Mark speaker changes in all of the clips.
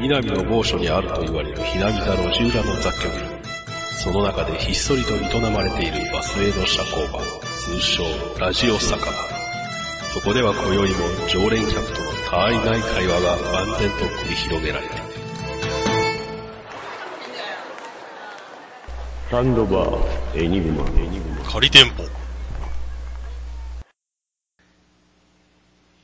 Speaker 1: 南の某所にあると言われるひなびた路地裏の雑居ビル。その中でひっそりと営まれているバスへの社交場、通称ラジオ酒場。そこでは今宵も常連客との他愛ない会話が万全と繰り広げられている。
Speaker 2: サンドバー、エニグマ、エニグマ。
Speaker 1: 仮店舗。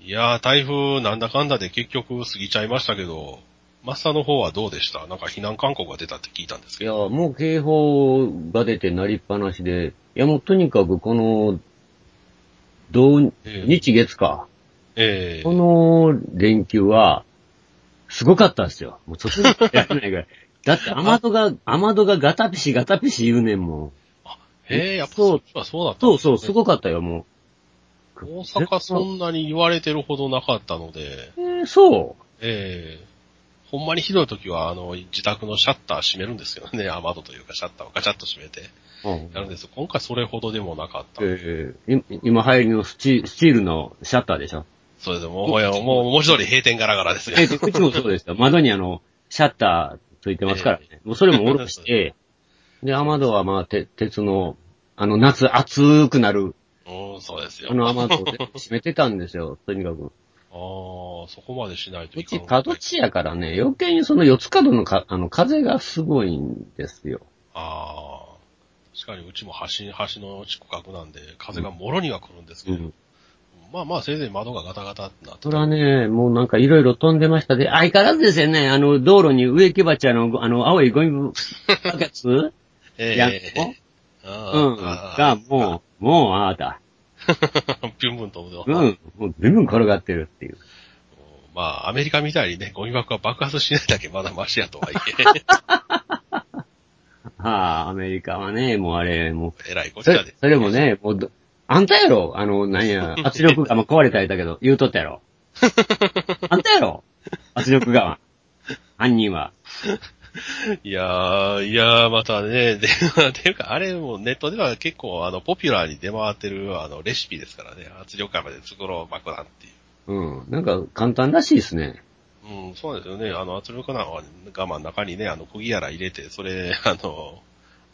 Speaker 1: いやー、台風なんだかんだで結局過ぎちゃいましたけど、マスターの方はどうでした？なんか避難勧告が出たって聞いたんですけ
Speaker 2: いや、
Speaker 1: ど。
Speaker 2: もう警報が出て鳴りっぱなしで、いやもうとにかくこの、土
Speaker 1: ええ
Speaker 2: 日月か。
Speaker 1: ええ
Speaker 2: この連休は、すごかったんですよ。もう外にやらないぐらい。だって雨戸が、雨戸がガタピシガタピシ言うねんもん。
Speaker 1: へえ、やっぱ
Speaker 2: そ
Speaker 1: そうそうだったね
Speaker 2: そうそう、すごかったよ、も
Speaker 1: 大阪そんなに言われてるほどなかったので、
Speaker 2: う。えー、そ
Speaker 1: ええほんまにひどい時は、あの、自宅のシャッター閉めるんですけどね、雨戸というかシャッターをガチャッと閉めてやるんですよ。今回それほどでもなかった。
Speaker 2: えーい今流行りのスチスチールのシャッターでしょ？
Speaker 1: それでもう、もう、もう文字通り閉店ガラガラですよ。
Speaker 2: えーうちもそうですよ。窓にあの、シャッターついてますからね。もうそれも下ろして、で、雨戸はまあ、て鉄の、あの、夏暑くなる、
Speaker 1: うん、そうですよ。
Speaker 2: あの雨戸で閉めてたんですよ、とにかく。
Speaker 1: ああ、そこまでしないと
Speaker 2: うち角地やからね、余計にその四つ角のか、あの、風がすごいんですよ。
Speaker 1: ああ。確かにうちも橋、橋の近くなんで、風がもろには来るんですけど、
Speaker 2: うん。
Speaker 1: まあまあ、せいぜい窓がガタガタってなって。
Speaker 2: それはね、もうなんかいろいろ飛んでましたで、相変わらずですよね、あの、道路に植木鉢あの、あの、青いゴミバケツ
Speaker 1: ええ
Speaker 2: やんの？うん。
Speaker 1: ああ
Speaker 2: が、もう、もう、ああだ。
Speaker 1: ピュンプンと、
Speaker 2: うん。もう、全部転がってるっていう。
Speaker 1: まあ、アメリカみたいにね、ゴミ箱が爆発しないだけまだマシやとはいえ、
Speaker 2: はあ、アメリカはね、もうあれ、も
Speaker 1: えらいこっちゃで。
Speaker 2: それもね、もうど、あんたやろあの、なんや、圧力釜壊れたりだけど、言うとったやろ。あんたやろ圧力釜。犯人は。
Speaker 1: いやー、いやー、またね、で、ていうか、あれもネットでは結構、あの、ポピュラーに出回ってる、あの、レシピですからね、圧力釜で作ろう爆弾っていう。
Speaker 2: うん。なんか、簡単らしいですね。
Speaker 1: うん、そうですよね。あの、圧力釜の中にね、あの、釘やら入れて、それ、あの、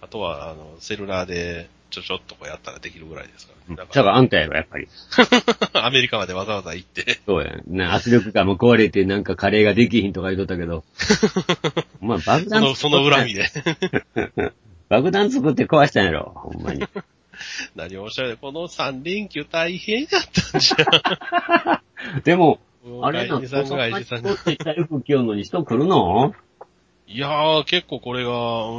Speaker 1: あとは、あの、セルラーで、ちょちょっとこうやったらできるぐらいですからね。だ
Speaker 2: だ
Speaker 1: か
Speaker 2: からあんたやろ、やっぱり。
Speaker 1: ら、アメリカまでわざわざ行って、
Speaker 2: そうや。な、圧力釜壊れてなんかカレーができひんとか言うとったけど。まあ、爆弾
Speaker 1: その、その恨みで。
Speaker 2: 爆弾作って壊したんやろ、ほんまに。
Speaker 1: 何をおっしゃるこの3連休大変やったんじゃ
Speaker 2: でも、
Speaker 1: ん。
Speaker 2: あれな、
Speaker 1: 外人さんが外人さんが。
Speaker 2: って台風来よんのに人来るの？
Speaker 1: いやー、結構これが、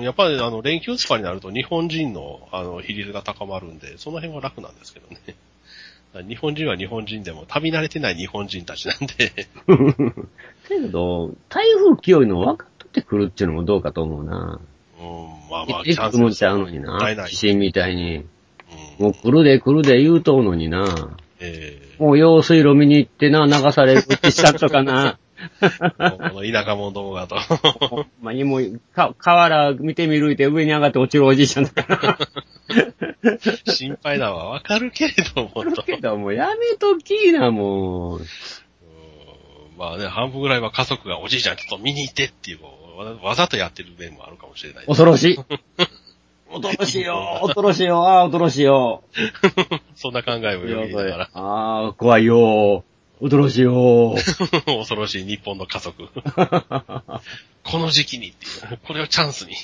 Speaker 1: やっぱりあの、連休とかになると日本人の、あの、比率が高まるんで、その辺は楽なんですけどね。日本人は日本人でも、旅慣れてない日本人たちなんで、
Speaker 2: けど、台風来よいの分かって来るっていうのもどうかと思うな。
Speaker 1: うん、まあまあ、
Speaker 2: いつ来るんちゃうのにな。地震みたいに。
Speaker 1: うん、
Speaker 2: もう来るで来るで言うとうのにな。
Speaker 1: え
Speaker 2: もう用水路見に行ってな、流されるおじさんとかな。
Speaker 1: ー、この田舎者どもがと。
Speaker 2: まにもう、か、河原見てみるいて上に上がって落ちるおじいちゃんとか。
Speaker 1: 心配だわ、わかるけれどもと。
Speaker 2: けどもうやめときな、もう。
Speaker 1: うんまあね、半分ぐらいは家族がおじいちゃんちょっと見に行ってっていう、わわざとやってる面もあるかもしれない。
Speaker 2: 恐ろしい。恐ろしいよ、恐ろしいよ、ああ、恐ろしいよ。
Speaker 1: そんな考えもよぎながら、
Speaker 2: ああ、怖いよ。恐ろしいよ。
Speaker 1: 恐ろしい日本の家族。この時期にっていう、これをチャンスに。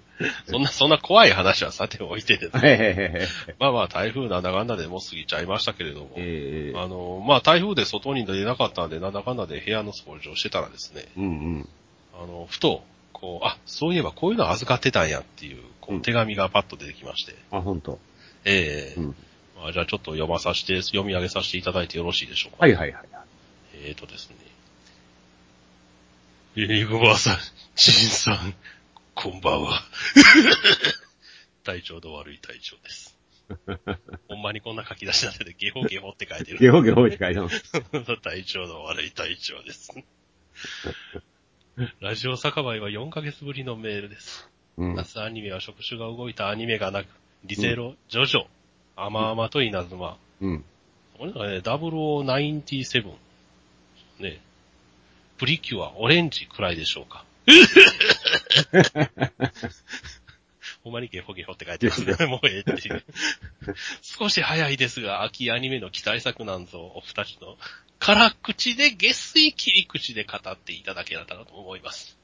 Speaker 1: そんな、そんな怖い話はさておいてですね。まあまあ台風なんだかんだでもう過ぎちゃいましたけれども。
Speaker 2: ええ
Speaker 1: あの、まあ台風で外に出なかったんで、なんだかんだで部屋の掃除をしてたらですね、
Speaker 2: うんうん。
Speaker 1: あの、ふと、こう、あ、そういえばこういうの預かってたんやっていう、こ
Speaker 2: う
Speaker 1: うん手紙がパッと出てきまして、
Speaker 2: あ、ほんと。
Speaker 1: ええ
Speaker 2: うん。
Speaker 1: まあ、じゃあちょっと読まさせて、読み上げさせていただいてよろしいでしょうか。
Speaker 2: はいはいはい。
Speaker 1: えーとですね。エニグマさん、ジンさん、こんばんは。体調の悪い体調です。ほんまにこんな書き出しなんで、ゲホゲホって書いてる。
Speaker 2: ゲホゲホって書いてます。
Speaker 1: 体調の悪い体調です。ラジオ酒場へは4ヶ月ぶりのメールです。
Speaker 2: うん。
Speaker 1: 夏アニメは触手が動いたアニメがなく、リゼロ、ジョジョ、アマアマと稲妻。
Speaker 2: うん。
Speaker 1: これなんかね、0097。ね。プリキュア、オレンジくらいでしょうか。ほんまにゲホゲホって書いてますね。もうええっていう。少し早いですが、秋アニメの期待作なんぞ、お二人の辛口で下水切り口で語っていただけたらと思います。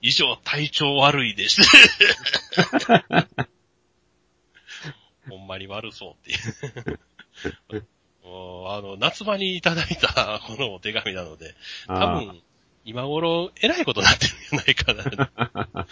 Speaker 1: 以上、体調悪いです。ほんまに悪そうっていう。も うあの、夏場にいただいたこのお手紙なので、多
Speaker 2: あ
Speaker 1: 分、今頃、えらいことになってるんじゃないかな。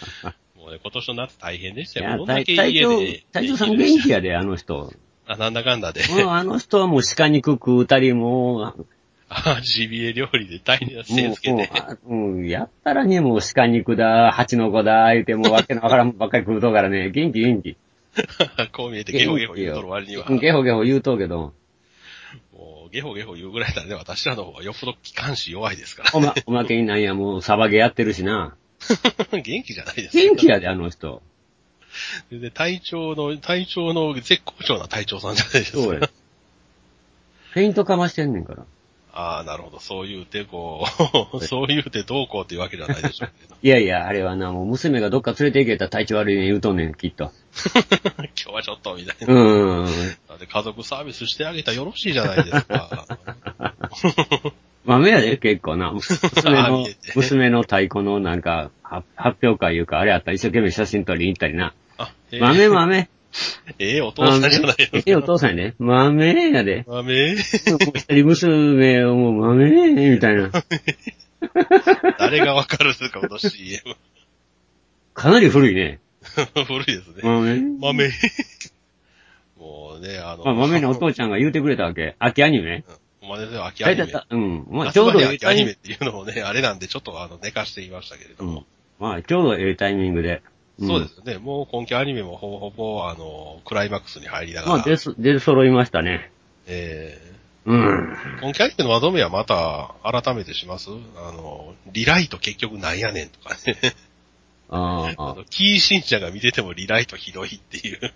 Speaker 1: もうね、今年の夏大変でしたよ。
Speaker 2: いや、
Speaker 1: どんだけ家で。、
Speaker 2: 隊長さん元気やで、あの人。
Speaker 1: あ、なんだかんだで。
Speaker 2: うんあの人はもう鹿肉食うたり、もう、
Speaker 1: あ、ジビエ料理で大変な
Speaker 2: もう
Speaker 1: せつけて。
Speaker 2: あうん、やったらね、もう鹿肉だ、蜂の子だ、言うてもうわけのわからんばっかり食うとうからね、元気元気。
Speaker 1: こう見えてゲホゲホ言うとる割には。
Speaker 2: ゲホゲホ言うとうけど、
Speaker 1: もう、ゲホゲホ言うぐらいだね、私らの方がよっぽど気管支弱いですから。
Speaker 2: おま、おまけになんや、もうサバゲやってるしな。
Speaker 1: 元気じゃないですか。
Speaker 2: 元気やで、あの人。
Speaker 1: で、体調の、体調の絶好調な隊長さんじゃないですか。
Speaker 2: そうや。フェイントかましてんねんから。
Speaker 1: ああ、なるほど。そう言うて、こう、そう言うてどうこうっていうわけじゃないでしょう。
Speaker 2: いやいや、あれはな、もう娘がどっか連れて行けたら体調悪いね言うとんねん、きっと。
Speaker 1: 今日はちょっと、みたいうな。
Speaker 2: ーん。
Speaker 1: だって家族サービスしてあげたらよろしいじゃないですか。
Speaker 2: 豆やで、結構な。娘の
Speaker 1: あ見えて、
Speaker 2: 娘の太鼓のなんか、は発表会いうか、あれやったら一生懸命写真撮りに行ったりな。
Speaker 1: あ、ええ
Speaker 2: 豆豆。
Speaker 1: ええお父さんじゃない
Speaker 2: ええお父さんやで。豆やで。
Speaker 1: 豆
Speaker 2: 一人娘をもう豆みたいな。
Speaker 1: 誰がわかるんですか、この CM。
Speaker 2: かなり古いね。
Speaker 1: 古いですね。
Speaker 2: 豆
Speaker 1: 豆。もうね、あの、
Speaker 2: まあ、豆のお父ちゃんが言うてくれたわけ。秋アニメ。
Speaker 1: ほんまですよ、秋アニメ。
Speaker 2: うん。まあ、ち
Speaker 1: ちょうど秋アニメっていうのをね、あれなんでちょっとあの、寝かしていましたけれど
Speaker 2: グ。う
Speaker 1: も
Speaker 2: ん。。まあ、ちょうどええタイミングで。ん
Speaker 1: そうですよね。もう今期アニメもほぼほぼ、あの、クライマックスに入りながら。
Speaker 2: まあ、出す、出揃いましたね。
Speaker 1: え
Speaker 2: うん。
Speaker 1: ー、今期アニメのまとめはまた改めてします？あの、リライト結局なんやねんとかね。
Speaker 2: あ
Speaker 1: あ
Speaker 2: あ、
Speaker 1: の、キー信者が見ててもリライトひどいっていう。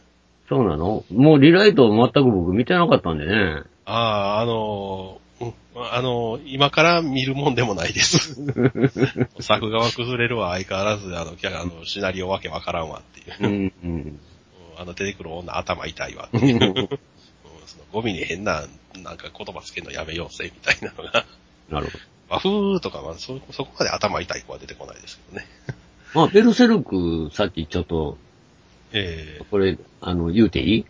Speaker 2: そうなの？もうリライト全く僕見てなかったんでね。
Speaker 1: ああ、あの、うん、あの、今から見るもんでもないです。作画は崩れるわ、相変わらず、あの、キャあのシナリオわけわからんわっていう。
Speaker 2: うん、うん。
Speaker 1: うんあの、出てくる女頭痛いわっていう。うんそのゴミに変な、なんか言葉つけるのやめようぜ、みたいなのが。
Speaker 2: なるほど。
Speaker 1: 和風とかはそ、そこまで頭痛い子は出てこないですけどね。
Speaker 2: まあ、ベルセルク、さっきちょっと、
Speaker 1: ええ。
Speaker 2: これ、あの、言うていい？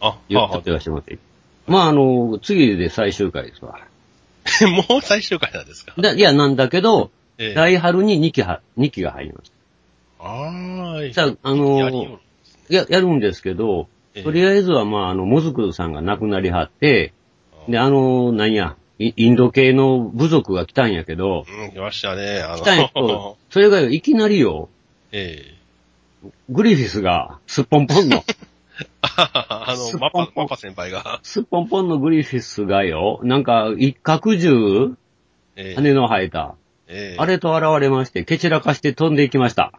Speaker 1: あ、
Speaker 2: 言って言わせてもらっていい？まあ、あの、次で最終回ですわ。
Speaker 1: あ、もう最終回なんですか？
Speaker 2: だいや、なんだけど、
Speaker 1: ええ。
Speaker 2: 大春に2期は、2期が入ります。
Speaker 1: ああ、
Speaker 2: さあ、あの
Speaker 1: よ、
Speaker 2: や、やるんですけど、
Speaker 1: ええ。
Speaker 2: とりあえずは、まあ、あの、モズクさんが亡くなりはって、で、あの、なんや、イインド系の部族が来たんやけど、
Speaker 1: うん、来ましたね。あ
Speaker 2: 来たんや。け
Speaker 1: の
Speaker 2: ど、、それがいきなりよ、
Speaker 1: ええ。
Speaker 2: グリフィスが、すっぽんぽんの、
Speaker 1: あの、マパ、マパ先輩が、
Speaker 2: すっぽんぽんのグリフィスがよ、なんか、一角獣
Speaker 1: ええ。
Speaker 2: 羽の生えた。
Speaker 1: ええ。
Speaker 2: あれと現れまして、蹴散らかして飛んでいきました。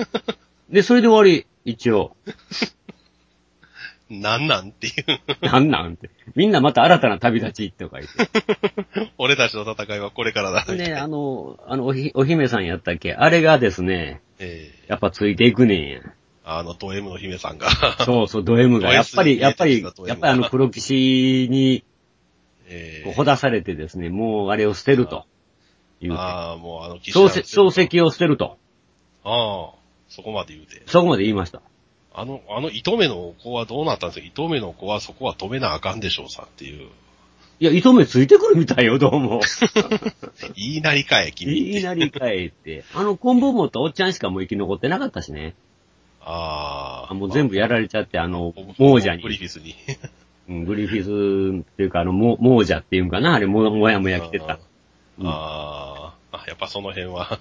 Speaker 2: で、それで終わり、一応。
Speaker 1: なんなんっていう。
Speaker 2: なんなんて。みんなまた新たな旅立ちとか言っ
Speaker 1: 俺たちの戦いはこれからだ。
Speaker 2: て。で、あの、あのおひ、お姫さんやったっけ？あれがですね、
Speaker 1: ええ
Speaker 2: やっぱついていくねんや。
Speaker 1: あの、ド M の姫さんが。
Speaker 2: そうそう、ド M が。
Speaker 1: ド
Speaker 2: やっぱり、やっぱり、やっぱりあの黒騎士に
Speaker 1: ええ
Speaker 2: ほだされてですね、もうあれを捨てると。言うて。
Speaker 1: ああ、もうあの、騎士
Speaker 2: 漱石を捨てると。
Speaker 1: ああ、そこまで言うて。
Speaker 2: そこまで言いました。
Speaker 1: あの、あの、糸目の子はどうなったんですか？糸目の子はそこは止めなあかんでしょうさっていう。
Speaker 2: いや、糸目ついてくるみたいよ、どうも。
Speaker 1: 言いなりかえ、君って。
Speaker 2: いいなりかえって。あの、コンボ持ったおっちゃんしかもう生き残ってなかったしね。
Speaker 1: ああ。
Speaker 2: あもう全部やられちゃって、あの
Speaker 1: まあ、
Speaker 2: 亡者に
Speaker 1: グリ。フィスに。
Speaker 2: うんグリフィスっていうか、あの、も亡者っていうんかなあれ、も、もやもや来てた。うん
Speaker 1: あーあ、やっぱその辺は、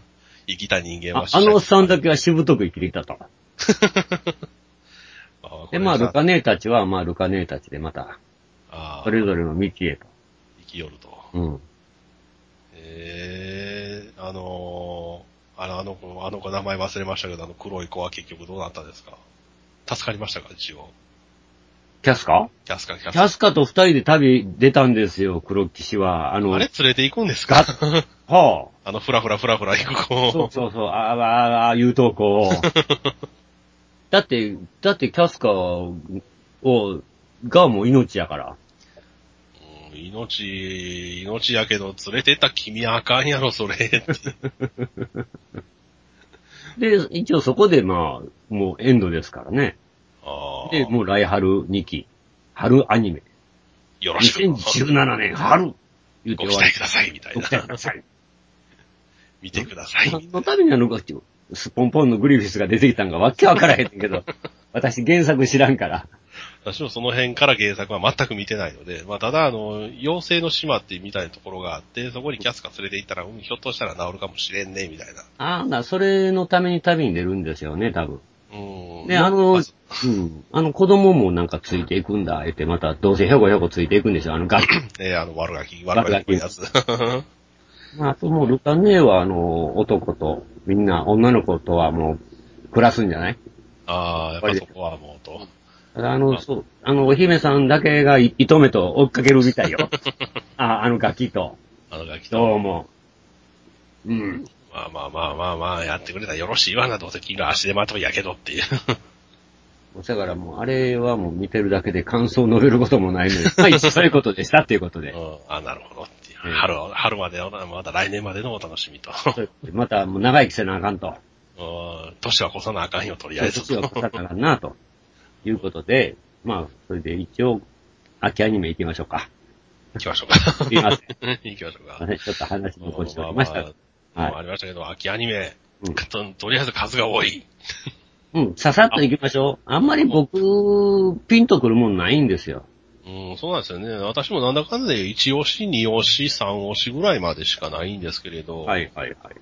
Speaker 1: 生きた人間は
Speaker 2: ああのおっさんだけはしぶとく生きていたと。
Speaker 1: あー
Speaker 2: で、まあ、ルカ姉たちは、まあ、ルカ姉たちでまた、
Speaker 1: あー
Speaker 2: それぞれの道へと。
Speaker 1: 生きよると。
Speaker 2: うん。
Speaker 1: ええあのー、あの、あの子、あの子名前忘れましたけど、あの黒い子は結局どうなったんですか？助かりましたか？一応。
Speaker 2: キャスカ？
Speaker 1: キャスカ、キャス
Speaker 2: キャスカと二人で旅出たんですよ、黒騎士は。あの、
Speaker 1: あれ？連れて行くんですか？
Speaker 2: はあ。
Speaker 1: あの、ふらふらふらふら行く子。
Speaker 2: そうそうそう、あーあー、あー言うとこう。だって、だってキャスカーを、がもう命やから。
Speaker 1: うん命、命やけど、連れてった君はあかんやろ、それ。って
Speaker 2: で、一応そこでまあ、もうエンドですからね。で、もう来春2期。春アニメ。
Speaker 1: よろしく。
Speaker 2: 2017年春言うて終わり
Speaker 1: ご期待く。ださい、みたい
Speaker 2: ご期待
Speaker 1: な。
Speaker 2: ください。
Speaker 1: 見てください。
Speaker 2: 何のためにあの、スポンポンのグリフィスが出てきたんかわけわからへんけど、私原作知らんから。
Speaker 1: 私もその辺から原作は全く見てないので、まあ、ただ、あの、妖精の島ってみたいなところがあって、そこにキャスカ連れて行ったら、うん、ひょっとしたら治るかもしれんね、みたいな。
Speaker 2: ああ、な、それのために旅に出るんですよね、多分。
Speaker 1: うん。
Speaker 2: で、あの、うん。あの子供もなんかついていくんだ、言って、また、どうせひょこひょこついていくんでしょ、あの ガキ。
Speaker 1: ね、あの、悪ガキ、悪ガキのやつ。
Speaker 2: まあ、あともう、ルカネーは、あの、男と、みんな、女の子とはもう、暮らすんじゃない？
Speaker 1: ああ、やっぱそこはもうと。
Speaker 2: あの、そう、あの、お姫さんだけがい糸目と追っかけるみたいよ。あ、あのガキと、
Speaker 1: あのガキ
Speaker 2: どう
Speaker 1: と。
Speaker 2: も。うん。
Speaker 1: まあまあまあまあまあ、やってくれたらよろしいわな、どうせ君が足手まといやけどっていう。
Speaker 2: だからもう、あれはもう見てるだけで感想を述べることもないので、まあ、そういうことでしたっていうことで
Speaker 1: う。ん、あなるほど春、春までの、まだ来年までのお楽しみと。
Speaker 2: また、もう長生きせなあかんと。
Speaker 1: うん年は越さなあかんよ、とりあえず。
Speaker 2: 年は越さなあかんな、ということで、まあ、それで一応、秋アニメ行きましょうか。
Speaker 1: 行きましょうか。
Speaker 2: すいません。
Speaker 1: 行きましょうか。
Speaker 2: ねちょっと話残しておりましたが。
Speaker 1: まあまあ
Speaker 2: はい
Speaker 1: ありましたけど、秋アニメ、
Speaker 2: うん
Speaker 1: ととりあえず数が多い。
Speaker 2: うん、ささっと行きましょう。あんまり僕、ピンとくるもんないんですよ。
Speaker 1: うん、そうなんですよね。私もなんだかんだで1押し、2押し、3押しぐらいまでしかないんですけれど、
Speaker 2: はいはいはい。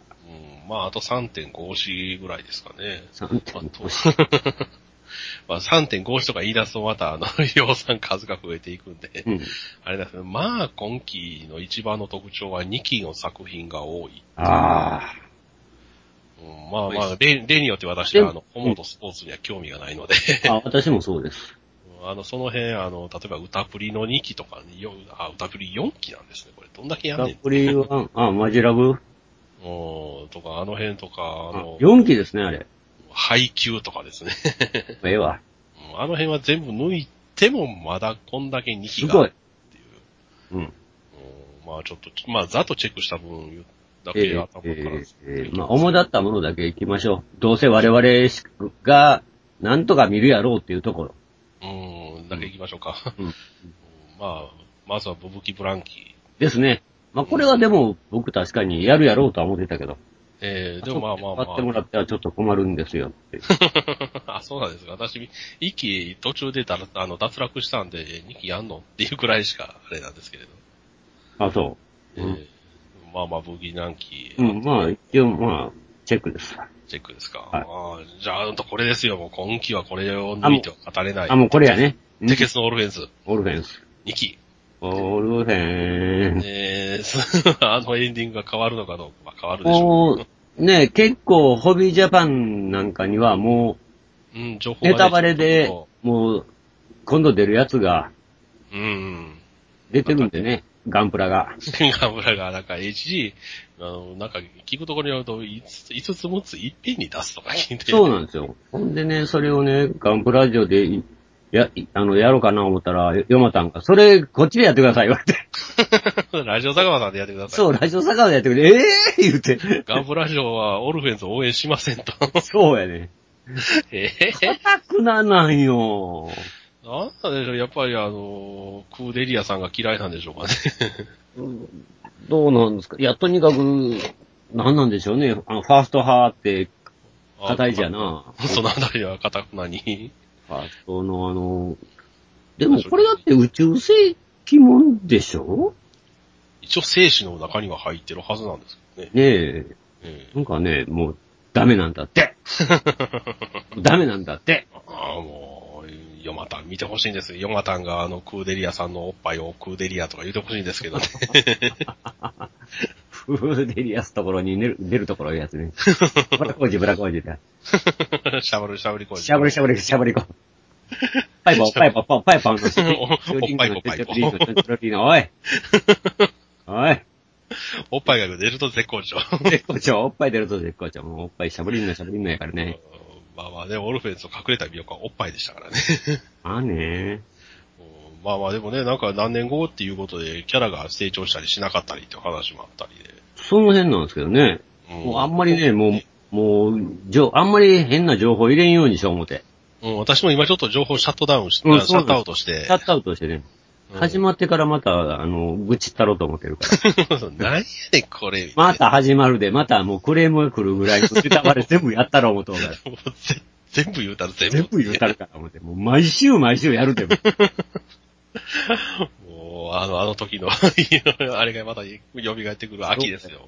Speaker 1: うん、まああと3.5押しぐらいですかね。
Speaker 2: 3.5
Speaker 1: まあ3.5押しとか言い出すとまたあの、量産数が増えていくんで、
Speaker 2: うん。
Speaker 1: あれだけど、まあ今期の一番の特徴は2期の作品が多い。
Speaker 2: ああ。
Speaker 1: うん、まあまあ、例例によって私はあの、ホモとスポーツには興味がないので、
Speaker 2: あ、私もそうです。
Speaker 1: あの、その辺、あの、例えば歌プリの2期とかに、よあ、歌プリ4期なんですね、これ。どんだけやんねん。
Speaker 2: ラプリは、あ、マジラブ？
Speaker 1: うん、とか、あの辺とか、あ
Speaker 2: あ
Speaker 1: の、
Speaker 2: 4期ですね、あれ。
Speaker 1: 配給とかですね。
Speaker 2: ええわ。
Speaker 1: うんあの辺は全部抜いても、まだこんだけ2期
Speaker 2: すごい
Speaker 1: が。っていう。
Speaker 2: うん。
Speaker 1: うんまあちょっと、まあざっとチェックした分だ
Speaker 2: ええ
Speaker 1: け頭から、
Speaker 2: ええええまあ、主だったものだけ行きましょう。どうせ我々しが、なんとか見るやろうっていうところ。
Speaker 1: うん、だけ行きましょうか。
Speaker 2: うん
Speaker 1: うん まあ、まずはボブキ・ブランキー。
Speaker 2: ですね。まあ、これはでも、僕確かにやるやろうとは思ってたけど。
Speaker 1: えー、でもまあまあ
Speaker 2: 買っても
Speaker 1: ま
Speaker 2: らってはちょっと困るんですよって。
Speaker 1: あ。あ、そうなんですか。私、一期途中であの脱落したんで、二期やんのっていうくらいしかあれなんですけれど。
Speaker 2: あ、そ
Speaker 1: えーまあまあ、ブギナンキ
Speaker 2: う。うん、まあ、一応、まあ、チェックです。
Speaker 1: チェックですか。
Speaker 2: はい
Speaker 1: あーじゃあ、ほんとこれですよ。もう今期はこれを抜いては語れない。
Speaker 2: あ、もうこれやね。
Speaker 1: テケスのオルフェンズ、
Speaker 2: オルフェンス。
Speaker 1: 2期。
Speaker 2: オルフェンス。
Speaker 1: えー、あのエンディングが変わるのかどうか、まあ変わるでしょ
Speaker 2: もう、ね、結構、ホビージャパンなんかにはも
Speaker 1: う。うん、情報
Speaker 2: う、ネタバレでもう、今度出るやつが
Speaker 1: とうん。
Speaker 2: 出てるんでね、ガンプラが。
Speaker 1: ガムラが、なんか HG、あの、なんか聞くところによると、5つ、5つ6ついっぺんに出すとか聞いて。
Speaker 2: そうなんですよ。ほんでね、それをね、ガンプラジオで、いや、いあの、やろうかな思ったら、ヨマタンが、それ、こっちでやってください、言われて。
Speaker 1: ラジオ坂間さんでやってください。
Speaker 2: そう、ラジオ坂でやってくれ、ええー、言うて。
Speaker 1: ガンプラジオはオルフェンズを応援しませんと。
Speaker 2: そうやね。
Speaker 1: ええ
Speaker 2: 硬くななんよ。
Speaker 1: なんなんでしょう、やっぱりあの、クーデリアさんが嫌いなんでしょうかね。
Speaker 2: どうなんですか？いや、とにかく、なんなんでしょうね。あの、ファースト派って、硬いじゃな。
Speaker 1: そのあたりは硬くなに。
Speaker 2: ファーストのあの、でもこれだって宇宙世紀もんでしょ？
Speaker 1: 一応生死の中には入ってるはずなんですけどね。
Speaker 2: ねえ。
Speaker 1: え
Speaker 2: なんかね、もう、ダメなんだって。ダメなんだって。
Speaker 1: ああ、もう、ヨマタン見てほしいんですよ。ヨマタンがあの、クーデリアさんのおっぱいをクーデリアとか言ってほしいんですけどね。
Speaker 2: デリアスところに出る 出るところいうやつね。ブラコージ、ブラコージだ。
Speaker 1: しゃぶるしゃぶりこい。
Speaker 2: しゃぶりしゃぶりしゃぶりこ。パイポ、パイポ、パイポの
Speaker 1: おおっぱいぽパイポ
Speaker 2: おい。おい。
Speaker 1: おっぱいが出ると絶好調。
Speaker 2: 絶好調、おっぱい出ると絶好調。もうおっぱいしゃぶりんのしゃぶりんのやからね。
Speaker 1: まあまあね、オルフェンズの隠れた魅力はおっぱいでしたからね。
Speaker 2: まあね。
Speaker 1: うんまあまあでもね、なんか何年後っていうことでキャラが成長したりしなかったりっていう話もあったりで。
Speaker 2: その辺なんですけどね。
Speaker 1: うん
Speaker 2: もうあんまりね、もう、もう、じょあんまり変な情報入れんようにしよう思って。
Speaker 1: うん、私も今ちょっと情報シャットダウンして、
Speaker 2: うん
Speaker 1: シャットアウトして
Speaker 2: シャ。ットアウトしてね。
Speaker 1: うん
Speaker 2: 始まってからまた、あの、愚痴ったろうと思ってるから。
Speaker 1: 何やねん、これ。
Speaker 2: また始まるで、またもうクレームが来るぐらいのネタバレ全部やったろう思うと思うから。
Speaker 1: もうぜ全部言うたら全部。
Speaker 2: 全部言うたるから思って。もう毎週毎週やるでも。
Speaker 1: もう、あの、あの時の、あれがまた蘇ってくる秋ですよ。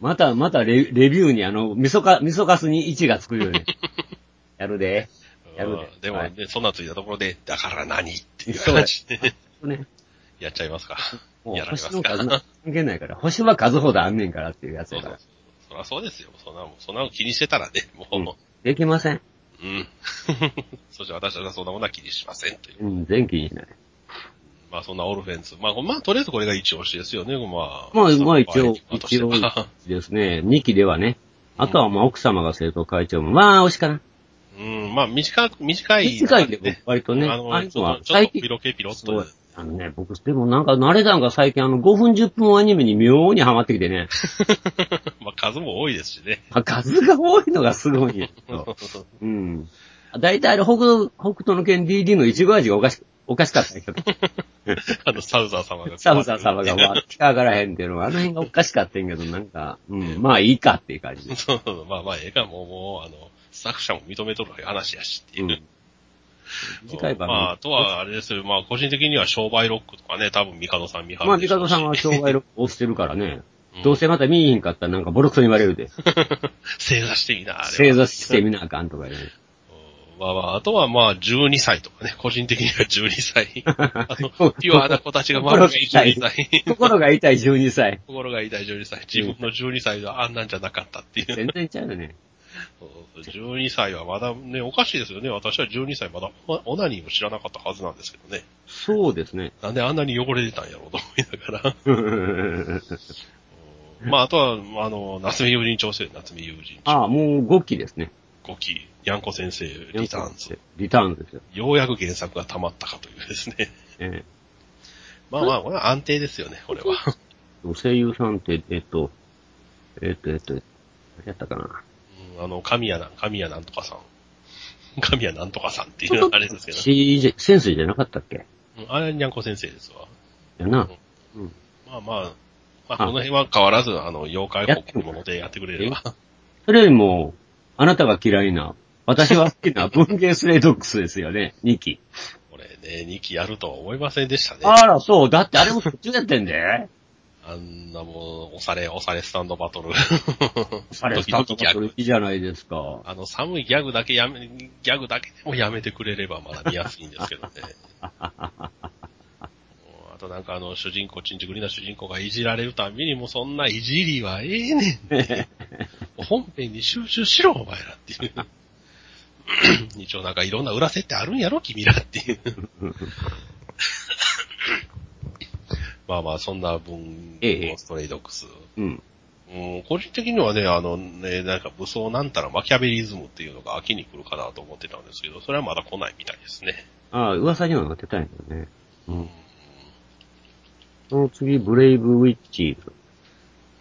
Speaker 2: また、またレレビューにあの、味噌か、味噌かすに1がつくよね。やるで。やるで
Speaker 1: うんでも
Speaker 2: は
Speaker 1: ね、そんなついたところで、だから何っていう
Speaker 2: そうや
Speaker 1: 話で、
Speaker 2: ね。
Speaker 1: やっちゃいますか。
Speaker 2: もう
Speaker 1: やられます
Speaker 2: 星の数
Speaker 1: か。
Speaker 2: 関係ないから。星は数ほどあんねんからっていうやつ
Speaker 1: そうそう
Speaker 2: やから。
Speaker 1: そりゃそうですよ。そんなもん、そんなの気にしてたらね、もう、
Speaker 2: うんできません。
Speaker 1: うん。そして私はそんなものは気にしませんという。
Speaker 2: うん、全気にしない。
Speaker 1: まあそんなオルフェンズ。まあ、まあ、とりあえずこれが一押しですよね。まあ。
Speaker 2: まあ、まあ一応、一応
Speaker 1: は
Speaker 2: ですね、2期ではね。あとはまあ奥様が生徒会長も、まあ、惜しかな。
Speaker 1: うん、まあ短く、短い、
Speaker 2: 短いんで僕割とね
Speaker 1: あの、
Speaker 2: あのは
Speaker 1: ちょっと、ピロケピロっと。
Speaker 2: あのね、僕、でもなんか慣れたんが最近あの5分10分アニメに妙にハマってきてね。
Speaker 1: まあ数も多いですしね。
Speaker 2: まあ数が多いのがすごい。うん。大体あれ、北斗、北斗の剣 DD のいちご味がおかし、おかしかったけど。
Speaker 1: あの、サウザー様が。
Speaker 2: サムサー様がわってかからへんっていうのは、あの辺がおかしかったんやけど、なんか、うん、まあいいかっていう感じで。
Speaker 1: そうそう、まあまあ、ええか、もう、もう、あの、スタッフ者も認めとる話やしっていうう。
Speaker 2: ん。短い番組。
Speaker 1: まあ、あとは、あれですよ、まあ、個人的には商売ロックとかね、多分、ミカドさん見張
Speaker 2: まあ、
Speaker 1: るでしょうし。
Speaker 2: ミカドさんは障害を押してるからね。
Speaker 1: うん
Speaker 2: どうせまた見えへんかったらなんかボロクソに言われるで。
Speaker 1: 正座していいな、あれは。
Speaker 2: 正座してみなあかんとかね。
Speaker 1: うんまあまあ、あとはまあ、12歳とかね、個人的には12歳。あの、ピュアな子たちが周り が12歳。
Speaker 2: 心が痛い12歳。
Speaker 1: 心が痛い12歳。自分の12歳はあんなんじゃなかったっていう。
Speaker 2: 全然ちゃうよね。
Speaker 1: そうそう12歳はまだね、おかしいですよね。私は12歳まだオオナニーも知らなかったはずなんですけどね。
Speaker 2: そうですね。
Speaker 1: なんであんなに汚れてたんやろうと思いながら。う んまあ、あとは、あの、夏目友人調整、夏目友人調
Speaker 2: ああ、もう5期ですね。
Speaker 1: 5期、ヤンコ先生、リターンズ。。
Speaker 2: リターンズですよ。
Speaker 1: ようやく原作が溜まったかというですね。
Speaker 2: え
Speaker 1: まあまあ、これは安定ですよね、これは。
Speaker 2: え声優さんって、えっと、えっと、えっと、何やったかな。
Speaker 1: うんあの、神谷な、神谷なんとかさん。神谷なんとかさんっていうあれですけど。
Speaker 2: C じゃ、センスじゃなかったっけ？
Speaker 1: うんあれ、にゃんこ先生ですわ。
Speaker 2: やな。うん。
Speaker 1: まあまあ、まあ、この辺は変わらず、あの、妖怪報告ものでやってくれれば。
Speaker 2: それよりも、あなたが嫌いな、私は好きな文芸スレイドックスですよね、2期。
Speaker 1: これね、2期やるとは思いませんでしたね。
Speaker 2: あら、そう。だってあれもそっちやってんで。
Speaker 1: あんなもう、押され、押されスタンドバトル。
Speaker 2: あれ、スタートバトルいいじゃないですか。
Speaker 1: あの、寒いギャグだけやめ、ギャグだけでもやめてくれればまだ見やすいんですけどね。あとなんかあの、主人公、ちんちくりな主人公がいじられるたびにもうそんないじりはええねん。本編に集中しろ、お前らっていう。一応なんかいろんな裏設定あるんやろ、君らっていう。まあまあ、そんな文、
Speaker 2: ええ
Speaker 1: ストレイドックス。
Speaker 2: うん。
Speaker 1: うん、個人的にはね、あのね、なんか武装なんたらマキャベリズムっていうのが秋に来るかなと思ってたんですけど、それはまだ来ないみたいですね。
Speaker 2: ああ、噂にはなってたんやけどね。うん。その次、ブレイブウィッチ。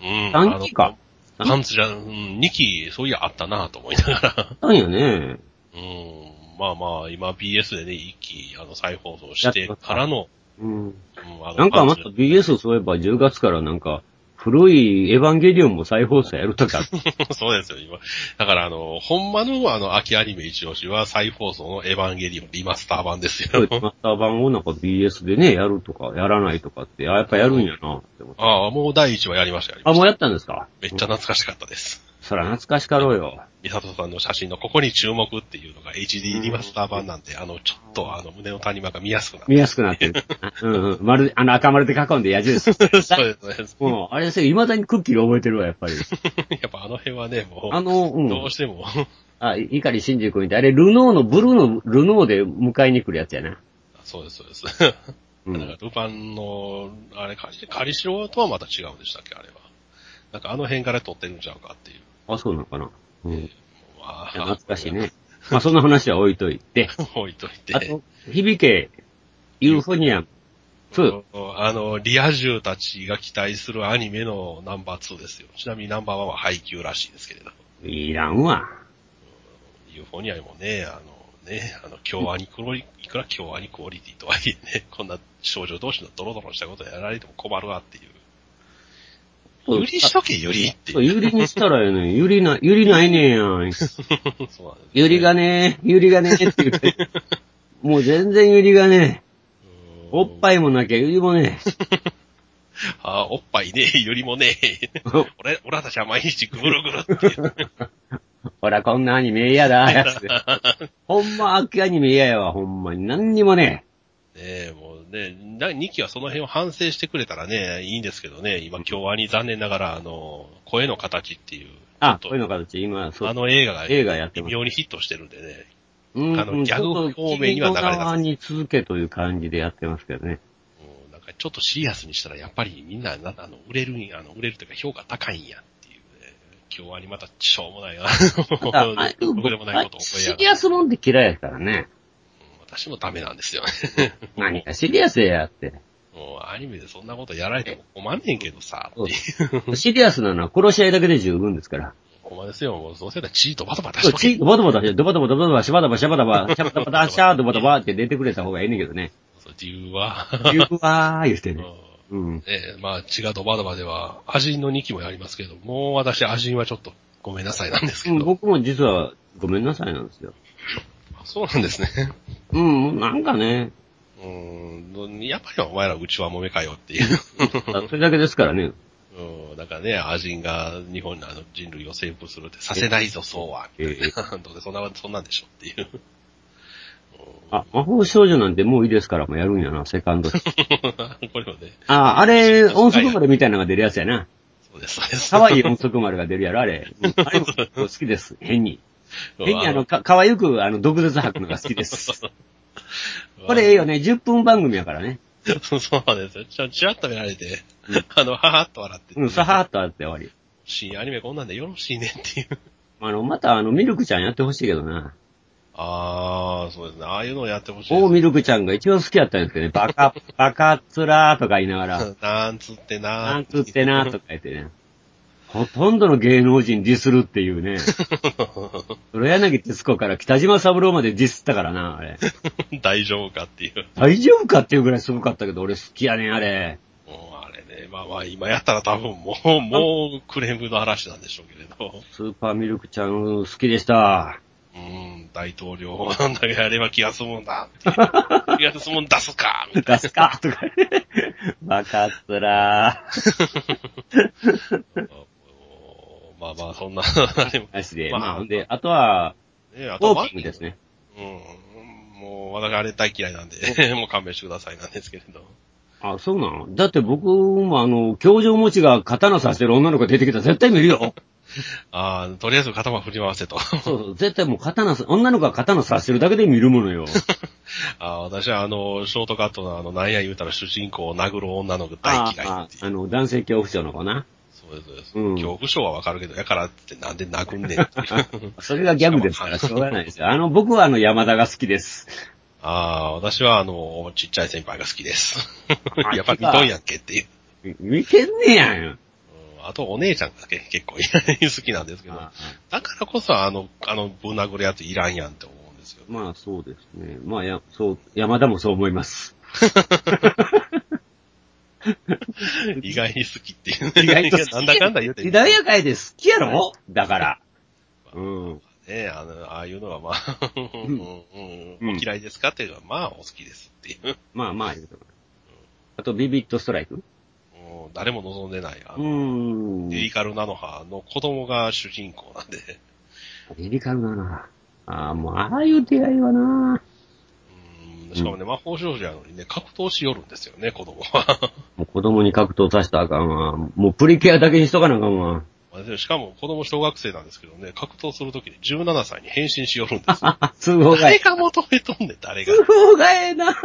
Speaker 1: うん。
Speaker 2: 短期か
Speaker 1: あの。パンツじゃ、うん、2期、そういやあったなと思いながら。
Speaker 2: あんやね。
Speaker 1: うん。まあまあ、今 BS でね、1期、あの、再放送してからの、
Speaker 2: うん。なんかまた BS そういえば10月からなんか、古いエヴァンゲリオンも再放送やるとか。
Speaker 1: ツ そうですよ、今。だからあの、ほんまのあの、秋アニメ一押しは再放送のエヴァンゲリオンリマスター版ですよ。
Speaker 2: マスター版をなんか BS でね、やるとか、やらないとかって、あ、やっぱやるんやなって思って。
Speaker 1: ああ、もう第1話やりました、やり
Speaker 2: あ。もうやったんですか？
Speaker 1: めっちゃ懐かしかったです。
Speaker 2: そら懐かしかろうよ。
Speaker 1: ミサトさんの写真のここに注目っていうのが HD リマスター版なんで、あの、ちょっとあの、胸の谷間が見やすくなって。
Speaker 2: 見やすくなってる。うんうん。まるで、あの赤丸で囲んで矢印。
Speaker 1: そうです、そうです。
Speaker 2: うん。あれですよ、未だにクッキー覚えてるわ、やっぱり。
Speaker 1: やっぱあの辺はね、もう、
Speaker 2: あの、う。
Speaker 1: どうんしても、
Speaker 2: あ、碇真司君って、あれ、ルノーの、ブルーのルノーで迎えに来るやつやな。
Speaker 1: そうです、そうです。
Speaker 2: うん
Speaker 1: だからルパンの、あれ、カリシロとはまた違うんでしたっけ、あれは。なんかあの辺から撮ってるんちゃうかっていう。
Speaker 2: あ、そうなのかな。うん。
Speaker 1: あ
Speaker 2: や懐かしいね。。まあそんな話は置いといて。
Speaker 1: 置いといて。
Speaker 2: あと、響け、ユーフォニアム。2。
Speaker 1: あの、リア充たちが期待するアニメのナンバー2ですよ。ちなみにナンバー1はハイキューらしいですけれど。
Speaker 2: いらんわ。
Speaker 1: ユーフォニアにもね、あの、ね、あの、京アニクオリ、いくら京アニクオリティとはいえね、こんな少女同士のドロドロしたことやられても困るわっていう。
Speaker 2: そう
Speaker 1: ゆりしとけ、ゆりって。
Speaker 2: ゆりにしたらよね。ゆりな、ゆりないねんやん。ゆりがね、ゆりがねって言って。もう全然ゆりがね、
Speaker 1: うん
Speaker 2: おっぱいもなきゃゆりもね。
Speaker 1: あおっぱいね、よりもね、俺、俺たちは毎日ぐるぐるって。
Speaker 2: ほら、こんなアニメ嫌だ、やつ。ほんま、秋アニメ嫌やわ、ほんまに。何にもね。
Speaker 1: ねえ、もうね、な2期はその辺を反省してくれたらね、いいんですけどね、今今日はに残念ながら、あの、声の形っていう、
Speaker 2: あ、
Speaker 1: ちょっ
Speaker 2: こういうの形、今、そう。
Speaker 1: あの映画が、
Speaker 2: 映画やってます
Speaker 1: 微妙にヒットしてるんでね、
Speaker 2: うん
Speaker 1: あのギャグ方面には流れな
Speaker 2: 側に続けという感じでやってますけどね。
Speaker 1: うんなんかちょっとシリアスにしたら、やっぱりみんな、なあの、売れるんや、あの、売れるというか評価高いんやっていうね、今日はにまたしょうもないな、
Speaker 2: ただ、あ
Speaker 1: どうでもないことを覚え
Speaker 2: シ
Speaker 1: やがる。
Speaker 2: リアスもんって嫌いやからね。
Speaker 1: うん私もダメなんですよね。
Speaker 2: 何かシリアスやって。
Speaker 1: もうアニメでそんなことやられても困んねんけどさ。
Speaker 2: シリアスなのは殺し合いだけで十分ですから。
Speaker 1: ほんまですよ、もうそうせたらチートバタバタし
Speaker 2: そう
Speaker 1: とけ
Speaker 2: チードバタバタして、ドバドバドバドバ、シャバダバシャバダバ、シャバダバダシャードバドバって出てくれた方がええねんけどね。
Speaker 1: そう理由は、
Speaker 2: 言うわー言って
Speaker 1: うん
Speaker 2: ね。うん。
Speaker 1: ええまあ、血がドバドバでは、アジンの2期もやりますけど、もう私、アジンはちょっとごめんなさいなんですけど。
Speaker 2: うん僕も実はごめんなさいなんですよ。
Speaker 1: あそうなんですね。
Speaker 2: うん、なんかね、
Speaker 1: うん、やっぱりお前らうちは揉めかよっていう。
Speaker 2: それだけですからね。
Speaker 1: うん、だからね、アジンが日本のあの人類を征服するってさせないぞ、そうは。
Speaker 2: ええ
Speaker 1: どうせそんな、そんなんでしょっていう。
Speaker 2: あ、魔法少女なんてもういいですからもうやるんやな、セカンド。
Speaker 1: これもね、
Speaker 2: あ、あれ、音速丸みたいなのが出るやつやな。
Speaker 1: そうです、そうです。
Speaker 2: 可愛い音速丸が出るやろ、あれ。うんあれも好きです、変に。変にあの、か、可愛く、あの、毒舌吐くのが好きです。これええよね、10分番組やからね。
Speaker 1: そうですよ。ちょ、ちらっと見られて、あの、ははっと笑ってて、
Speaker 2: うん、さはーっとあって終わり。
Speaker 1: 新アニメこんなんでよろしいねっていう。
Speaker 2: あの、またあの、ミルクちゃんやってほしいけどな。
Speaker 1: あー、そうですね。ああいうのをやってほしいです
Speaker 2: 大ミルクちゃんが一番好きやったんですけどね、バカ、バカつらーとか言いながら、
Speaker 1: なんつってな
Speaker 2: なんつってなーとか言ってね。ほとんどの芸能人ディスるっていうね。黒柳徹子から北島三郎までディスったからな、あれ。
Speaker 1: 大丈夫かっていう。
Speaker 2: 大丈夫かっていうぐらいすごかったけど、俺好きやねん、あれ。
Speaker 1: もうあれね、まあまあ今やったら多分もう、もうクレームの嵐なんでしょうけれど。
Speaker 2: スーパーミルクちゃん好きでした。
Speaker 1: うん、大統領なんだけどやれば気が済むんだ。気が済むん出すかみたい
Speaker 2: 出すかとか。バカつらー。
Speaker 1: な。まあまあ、そんな、あれも。
Speaker 2: なしで。
Speaker 1: まあ
Speaker 2: まあ、で、あとは、
Speaker 1: ね、あ
Speaker 2: ウォ
Speaker 1: と
Speaker 2: ーキングですね。
Speaker 1: うん。もう、私あれ大嫌いなんで、もう勘弁してくださいなんですけれど。
Speaker 2: あ、そうなの？だって僕もあの、教場持ちが刀刺してる女の子出てきたら絶対見るよ。
Speaker 1: ああ、とりあえず頭振り回せと。
Speaker 2: そうそう、絶対もう刀す、女の子が刀刺してるだけで見るものよ。
Speaker 1: ああ私はあの、ショートカットのあの、なんや言うたら主人公を殴る女の子大嫌い
Speaker 2: あ
Speaker 1: っていう。
Speaker 2: あの、男性恐怖症の子な。
Speaker 1: そうです、そう
Speaker 2: ん
Speaker 1: 恐怖症はわかるけど、やからってなんで殴んねん。
Speaker 2: それがギャグですからしょうがないですよ。あの、僕はあの、山田が好きです。
Speaker 1: ああ、私はあの、ちっちゃい先輩が好きです。
Speaker 2: あ
Speaker 1: やっぱ見とんやっけっていう。
Speaker 2: 見てんねやん。
Speaker 1: うんあとお姉ちゃんがけ結構好きなんですけど、
Speaker 2: あ
Speaker 1: だからこそあの、あの、ぶん殴るやついらんやんって思うんですよ。
Speaker 2: まあ、そうですね。まあ、や、そう、山田もそう思います。
Speaker 1: 意外に好きっていう。
Speaker 2: 意外と好き
Speaker 1: なんだかんだ言って。
Speaker 2: 時代やかいで好きやろ？だから。うん。
Speaker 1: ねあの、ああいうのがまあ、うん
Speaker 2: うん
Speaker 1: うん、お嫌いですかっていうのは、まあ、お好きですっていう。
Speaker 2: まあまあ言うと。あと、ビビットストライク？
Speaker 1: もう誰も望んでない、あ
Speaker 2: う
Speaker 1: の、
Speaker 2: ーん。
Speaker 1: デリカルナノハの子供が主人公なんで、
Speaker 2: デリカルだな。ああ、もう、ああいう出会いはな。
Speaker 1: うん、しかもね、魔法少女やのにね、格闘しよるんですよね、子供は。
Speaker 2: もう子供に格闘させたらあかんわ。もうプリキュアだけにしとかなあかんわ。
Speaker 1: しかも子供小学生なんですけどね、格闘するときに17歳に変身しよるんですよ。
Speaker 2: あ、通報が
Speaker 1: 誰
Speaker 2: え
Speaker 1: が求めとんねん、誰が
Speaker 2: 通。報がええな。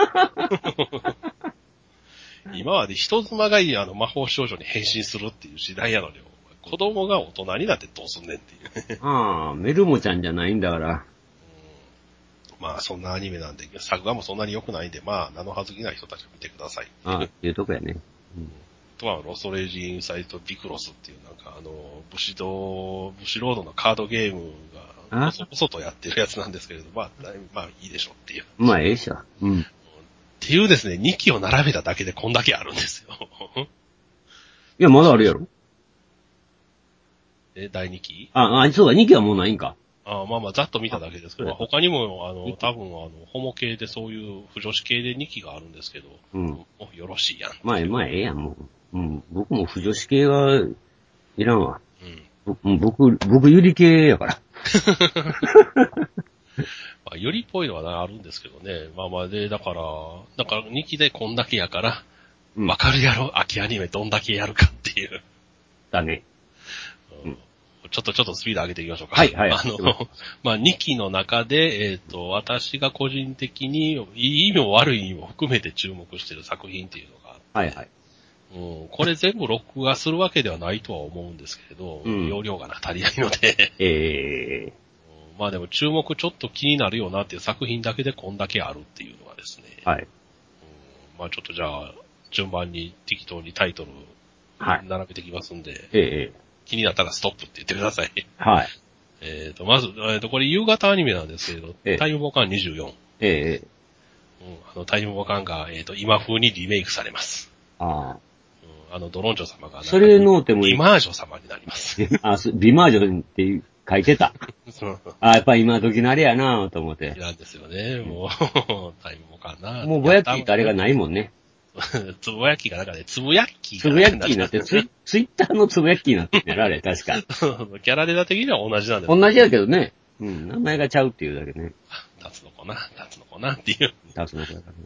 Speaker 1: 今まで人妻がいいあの魔法少女に変身するっていう時代やのに、子供が大人になってどうすんねんっていうね。
Speaker 2: ああ、メルモちゃんじゃないんだから。
Speaker 1: まあそんなアニメなんで、作画もそんなに良くないんで、まあ、名の葉好きな人たちは見てください。
Speaker 2: ああ、っていうとこやね。
Speaker 1: あとは、ロストレージインサイトビクロスっていう、なんかあの、武士道、武士ロードのカードゲームが、
Speaker 2: あ
Speaker 1: こそこそとやってるやつなんですけれど、まあ、まあいいでしょうっていう。っ
Speaker 2: まあ、ええしょ。うん。
Speaker 1: ていうですね、2機を並べただけでこんだけあるんですよ。
Speaker 2: いや、まだあるやろ。
Speaker 1: え、第2期？
Speaker 2: あ、あ、そうだ、2期はもうないんか。
Speaker 1: あまあまあ、ざっと見ただけですけど、
Speaker 2: あ
Speaker 1: 他にも、あの、多分、あの、ホモ系でそういう、不女子系で2期があるんですけど、
Speaker 2: うん。
Speaker 1: よろしいやん。
Speaker 2: まあ、まあ、ええやん、もう。うん。僕も不女子系はいらんわ。
Speaker 1: うん。
Speaker 2: ぼ僕、僕、ゆり系やから。
Speaker 1: まあ、よりっぽいのはなあるんですけどね。まあまあで、だから、だから2期でこんだけやから、
Speaker 2: うん
Speaker 1: わかるやろ、秋アニメどんだけやるかっていう。
Speaker 2: だね。
Speaker 1: うんちょっとちょっとスピード上げていきましょうか。
Speaker 2: はいはい
Speaker 1: あの、まあ2期の中で、えっ、と、私が個人的に、いい意味も悪い意味も含めて注目している作品っていうのが、
Speaker 2: はいはい。
Speaker 1: うん、これ全部録画するわけではないとは思うんですけれど、
Speaker 2: うん
Speaker 1: 容量がな足りないので、
Speaker 2: ええ
Speaker 1: まあでも注目ちょっと気になるよなっていう作品だけでこんだけあるっていうのはですね、
Speaker 2: はい。
Speaker 1: うんまあちょっとじゃあ、順番に適当にタイトル
Speaker 2: はい。
Speaker 1: 並べてきますんで、
Speaker 2: ええ
Speaker 1: 気になったらストップって言ってください。
Speaker 2: はい。
Speaker 1: えっと、まず、えっ、と、これ夕方アニメなんですけれど、
Speaker 2: ええ
Speaker 1: タイムボカン24。うん、
Speaker 2: ええ
Speaker 1: あの、タイムボカンが、えっ、と、今風にリメイクされます。
Speaker 2: あ
Speaker 1: うん、あの、ドロンジョ様が
Speaker 2: それのでもいい
Speaker 1: リマージョ様になります。
Speaker 2: あ。ビマージョンって書いてた。
Speaker 1: そう
Speaker 2: あ、やっぱ今時のあれやなと思って。
Speaker 1: なんですよね。もう、タイムボカンな。
Speaker 2: もうぼやっきーってあれがないもんね。
Speaker 1: つぶやきがなんかね、つぶやきが
Speaker 2: つぶやっきーになって、ツイツイッターのつぶやっきーになってんやろ、あれ、確か。
Speaker 1: キャラデザ的には同じなんです
Speaker 2: 同じやけどね。うん、名前がちゃうっていうだけね。
Speaker 1: タツの子な、タツの子なっていう。
Speaker 2: タツの子だからね。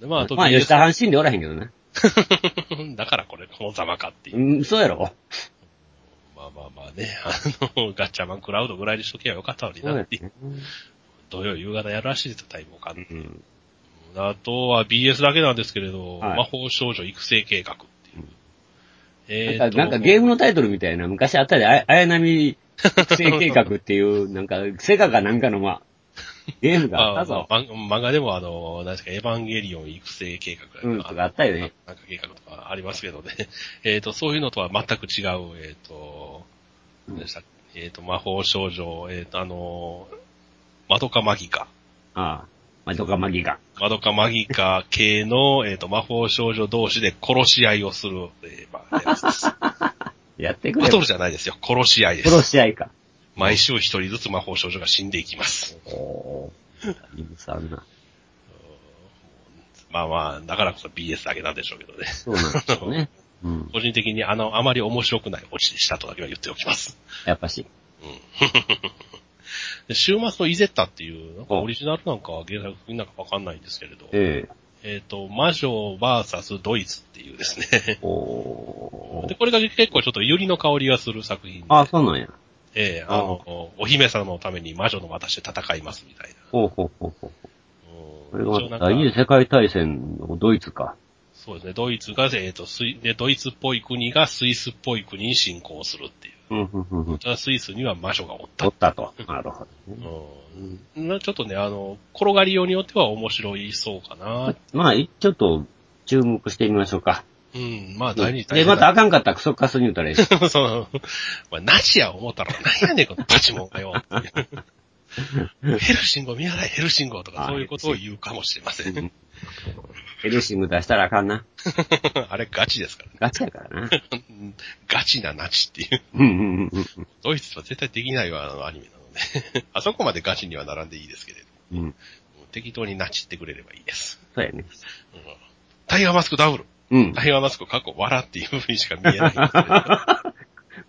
Speaker 1: で、まあ、
Speaker 2: まあ、吉田阪神でおらへんけどね。
Speaker 1: だからこれ、このざまかっていう。
Speaker 2: うん、そうやろ。
Speaker 1: まあまあまあね、あの、ガッチャマンクラウドぐらいにしとけばよかったのに
Speaker 2: そうや
Speaker 1: なっていう。
Speaker 2: ね。
Speaker 1: 土曜夕方やるらしいですよ、タイムボカン。
Speaker 2: うん。
Speaker 1: あとは BS だけなんですけれど、
Speaker 2: はい
Speaker 1: 魔法少女育成計画っていう。え
Speaker 2: なんか、なんかゲームのタイトルみたいな、昔あったで、あ綾波育成計画っていう、なんか、セガかなんかの、まあ、ゲームがあったぞ。
Speaker 1: まあま漫画でもあの、何ですか、エヴァンゲリオン育成計画
Speaker 2: うん、とかあったよね。
Speaker 1: なんか計画とかありますけどね。えっと、そういうのとは全く違う、えっ、と、何でしたえっ、と、魔法少女、えっ、と、あの、マドカマギカ。
Speaker 2: ああ。まあ、どかまぎが。
Speaker 1: マドカマギカ系の、えっ、と、魔法少女同士で殺し合いをする、えーまあ、やつです。
Speaker 2: やってくれ
Speaker 1: バトルじゃないですよ。殺し合いで
Speaker 2: 殺
Speaker 1: す。
Speaker 2: し合いか。
Speaker 1: 毎週一人ずつ魔法少女が死んでいきます。
Speaker 2: おー。さんな。
Speaker 1: まあまあ、だからこそ BS だけなんでしょうけどね。
Speaker 2: そうなんですよね。うん。
Speaker 1: 個人的にあの、あまり面白くないオチでしたとだけは言っておきます。
Speaker 2: やっぱし。
Speaker 1: で週末のイゼッタっていう、オリジナルなんか原作なんかわかんないんですけれど、
Speaker 2: え
Speaker 1: えっ、と、魔女 VS ドイツっていうですね
Speaker 2: え。。おー
Speaker 1: で、。これが結構ちょっとユリの香りがする作品で、
Speaker 2: あ、そうなんや。
Speaker 1: ええあの、お姫様のために魔女の私で戦いますみたいな。
Speaker 2: ほうほうほうほう。これは第二次世界大戦のドイツか。
Speaker 1: そうですね、ドイツが、えっ、と、スイで、ドイツっぽい国がスイスっぽい国に侵攻するっていう。
Speaker 2: うん、うん、うん、うん。
Speaker 1: ただスイスには魔女がおった
Speaker 2: おったと。なるほどね。
Speaker 1: うんなちょっとね、あの、転がりようによっては面白いそうかな。
Speaker 2: まあ、いちょっと、注目してみましょうか。
Speaker 1: うん、まあ、第二次大
Speaker 2: で、
Speaker 1: 戦
Speaker 2: またあかんかったらクソカスに言うたらいい。
Speaker 1: その、まあ、ナチや思ったら、なんやねん、このパチモンがよ。ヘルシンゴ見習い、ヘルシンゴとか
Speaker 2: あ
Speaker 1: そういうことを言うかもしれません。
Speaker 2: ヘルシング出したらあかんな。
Speaker 1: あれガチですからね。
Speaker 2: ガチやからな。
Speaker 1: う んガチなナチっていう。
Speaker 2: うんうんうんうん
Speaker 1: ドイツは絶対できないわ、あのアニメなので。あそこまでガチには並んでいいですけれど。
Speaker 2: うん。
Speaker 1: うん適当にナチってくれればいいです。
Speaker 2: そうやね。
Speaker 1: うんタイガーマスクダブル。
Speaker 2: うん。
Speaker 1: タイガーマスク過去笑っていう風にしか見えないんですけど。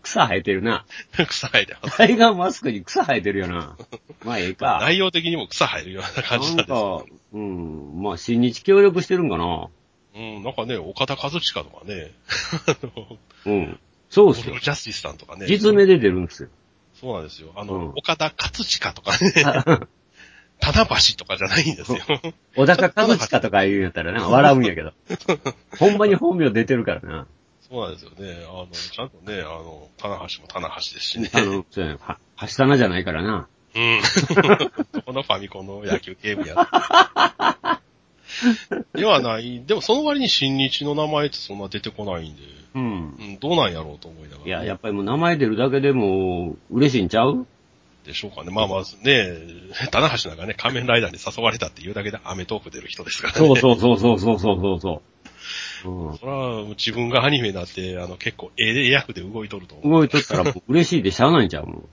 Speaker 2: 草生えてるな。
Speaker 1: 草生えてます。
Speaker 2: タイガーマスクに草生えてるよな。まあ、ええか。
Speaker 1: 内容的にも草生えるような感じなんです
Speaker 2: なん
Speaker 1: よ
Speaker 2: か、うん。まあ、新日協力してるんかな。
Speaker 1: うん、なんかね、岡田和親とかね、
Speaker 2: うん。そうっすよ。
Speaker 1: ジャスティスさんとかね。
Speaker 2: 実名で出るんですよ。
Speaker 1: そうなんですよ。あの、
Speaker 2: うん
Speaker 1: 岡田勝親とかね、棚橋とかじゃないんですよ。
Speaker 2: 小高和親とか言うんやったらな、笑うんやけど。ほんまに本名出てるからな。
Speaker 1: そうなんですよね。あの、ちゃんとね、あの、棚橋も棚橋ですしね。
Speaker 2: あの、そうやね、は、はしたなじゃないからな。
Speaker 1: うん。このファミコンの野球ゲームや。ではない。でもその割に新日の名前ってそんな出てこないんで、
Speaker 2: うん。
Speaker 1: うん、どうなんやろうと思いながら。
Speaker 2: いや、やっぱりもう名前出るだけでも、嬉しいんちゃう？
Speaker 1: でしょうかね。まあまあね、棚橋なんかね、仮面ライダーに誘われたっていうだけでアメトーク出る人ですからね。
Speaker 2: そうそうそうそうそうそうそう。うん。
Speaker 1: それは自分がアニメになって、あの結構ええ役で動いとると思う。
Speaker 2: 動いとったらもう嬉しいでしゃあないんちゃうもん。
Speaker 1: うん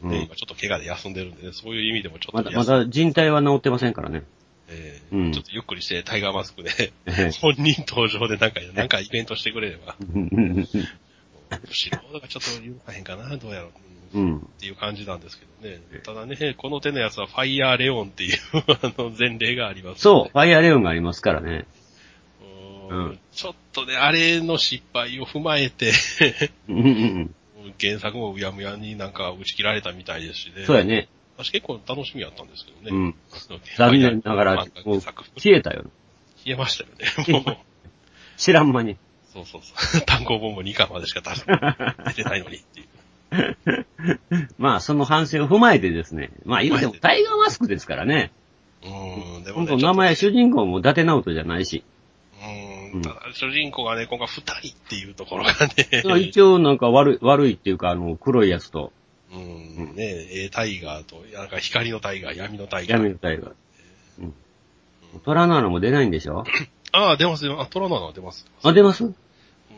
Speaker 2: うん
Speaker 1: ね、今ちょっと怪我で休んでるんでね、そういう意味でもちょ
Speaker 2: まだ、ま
Speaker 1: っと休ん
Speaker 2: だ人体は治ってませんからね。
Speaker 1: えー
Speaker 2: うん
Speaker 1: ちょっとゆっくりしてタイガーマスクで、
Speaker 2: え
Speaker 1: 本人登場でなんか、なんかイベントしてくれれば、
Speaker 2: え
Speaker 1: 素人がちょっと言うかへんかな、どうやろう。
Speaker 2: う
Speaker 1: うん
Speaker 2: ん。
Speaker 1: っていう感じなんですけどね。ただね、この手のやつはファイヤーレオンっていうあの前例があります、
Speaker 2: そう、ファイアーレオンがありますからね。
Speaker 1: う
Speaker 2: うんん
Speaker 1: ちょっとね、あれの失敗を踏まえて、
Speaker 2: うん。
Speaker 1: 原作もうやむやになんか打ち切られたみたいですしね。
Speaker 2: そうやね。
Speaker 1: 私結構楽しみやったんですけどね。
Speaker 2: うん。残念ながら、もう、消えたよ。
Speaker 1: 消えましたよね。もう、
Speaker 2: 知らん間に。
Speaker 1: そうそうそう。単行本も2巻までしか出出てないのにっていう。
Speaker 2: まあ、その反省を踏まえてですね。まあ、言うてもタイガーマスクですからね。
Speaker 1: うん、でも
Speaker 2: 本
Speaker 1: ね。
Speaker 2: 当名前、主人公も伊達直人じゃないし。うん
Speaker 1: 主人公がね、今回2人っていうところがね。
Speaker 2: 一応なんか悪い、悪いっていうか、あの、黒いやつと、
Speaker 1: うん、ねえ、タイガーと、なんか光のタイガー、闇のタイガー。
Speaker 2: 闇のタイガー。うん。トラナーナも出ないんでしょ？
Speaker 1: ああ、出ますよ。あ、トラナナ出ます。
Speaker 2: あ、出ます？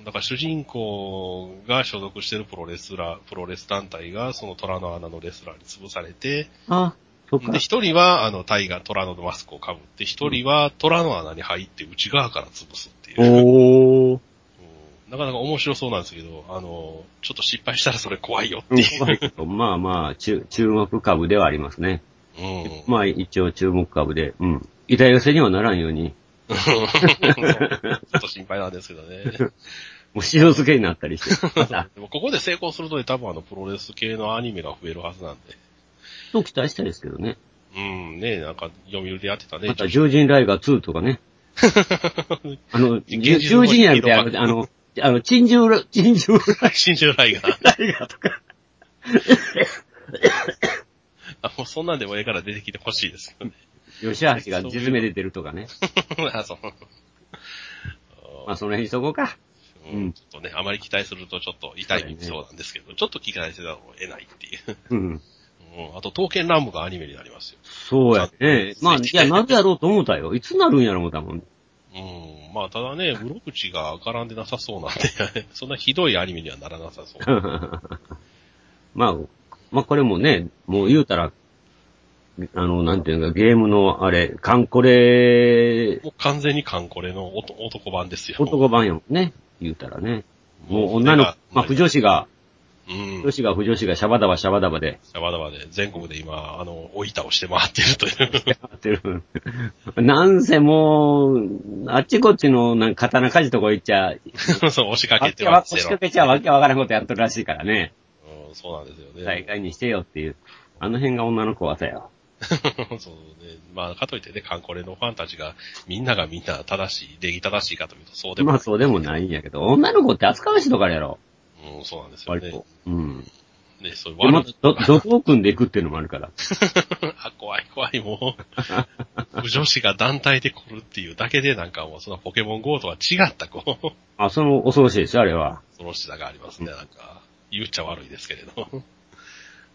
Speaker 1: だから主人公が所属してるプロレスラー、プロレス団体がそのトラの穴のレスラーに潰されて、
Speaker 2: あ、そっか
Speaker 1: で、。一人はあのタイガー、トラノのマスクを被って、一人はトラの穴に入って内側から潰すっていう。
Speaker 2: おー。
Speaker 1: うんなかなか面白そうなんですけど、あの、ちょっと失敗したらそれ怖いよって
Speaker 2: うん
Speaker 1: いう。
Speaker 2: まあまあ、注注目株ではありますね。
Speaker 1: うん。
Speaker 2: まあ一応注目株で、うん。痛寄せにはならんように、
Speaker 1: ちょっと心配なんですけどね。
Speaker 2: もう塩漬けになったりして。また、
Speaker 1: でもここで成功するとね、多分あのプロレス系のアニメが増えるはずなんで。
Speaker 2: と期待したいですけどね。
Speaker 1: うん、ねなんか読売でやってたね。
Speaker 2: また、獣人ライガー2とかね。あの、獣人やめて、あの、あの、あの、珍獣ラ、珍獣
Speaker 1: 新種ライガー。
Speaker 2: ライガーとか。
Speaker 1: あ、もうそんなんでもええから出てきてほしいですよね。
Speaker 2: 吉橋が地詰めで出るとかね。
Speaker 1: あ、そう。
Speaker 2: まあ、その辺にしとこうか。
Speaker 1: う
Speaker 2: うん
Speaker 1: んちょっとね、あまり期待するとちょっと痛いそうなんですけど、ちょっと期待せざるを得ないっていう。
Speaker 2: うん。
Speaker 1: うん、あと、刀剣乱舞がアニメになりますよ。
Speaker 2: そうやね。まあ、いや、なぜやろうと思ったよ。いつなるんやろ思ったもん。
Speaker 1: うん。まあ、ただね、室口が絡んでなさそうなんで、そんなひどいアニメにはならなさそう。
Speaker 2: まあ、まあこれもね、もう言うたら、あの、なんていうのか、ゲームのあれ、カンコレ、
Speaker 1: もう完全にカンコレの男男版ですよ。
Speaker 2: 男版よね。言うたらね。もう女の、まあ、不女子が、
Speaker 1: うん。
Speaker 2: 女子が不女子がシャバダバシャバダバで、
Speaker 1: シャバダバで全国で今、あの、お板をして回ってるという。
Speaker 2: やってる。なんせもう、あっちこっちの、なんか刀鍛冶とこ行っちゃ、
Speaker 1: そう、押しかけてま
Speaker 2: 押しか。けちゃわけわからんことやってるらしいからね。
Speaker 1: うん、そうなんですよね。
Speaker 2: 大会にしてよっていう。あの辺が女の子はさよ。
Speaker 1: そうね。まあ、かといってね、カンコレのファンたちが、みんながみんな正しい、礼儀正しいかというと、そうでもない。
Speaker 2: まあそうでもないんやけど、女の子って扱わしいとかやろ。
Speaker 1: うん、そうなんですよね
Speaker 2: 割と。。うん。
Speaker 1: ね、そういう
Speaker 2: で、ま
Speaker 1: 悪い、
Speaker 2: たど、どこを組んでいくっていうのもあるから。
Speaker 1: あ、怖い怖い、もう。不女子が団体で来るっていうだけで、なんかもう、そのポケモン GO とは違った、こう、
Speaker 2: あ、その恐ろしいですよ、あれは。
Speaker 1: 恐ろしさがありますね、なんか。言っちゃ悪いですけれど。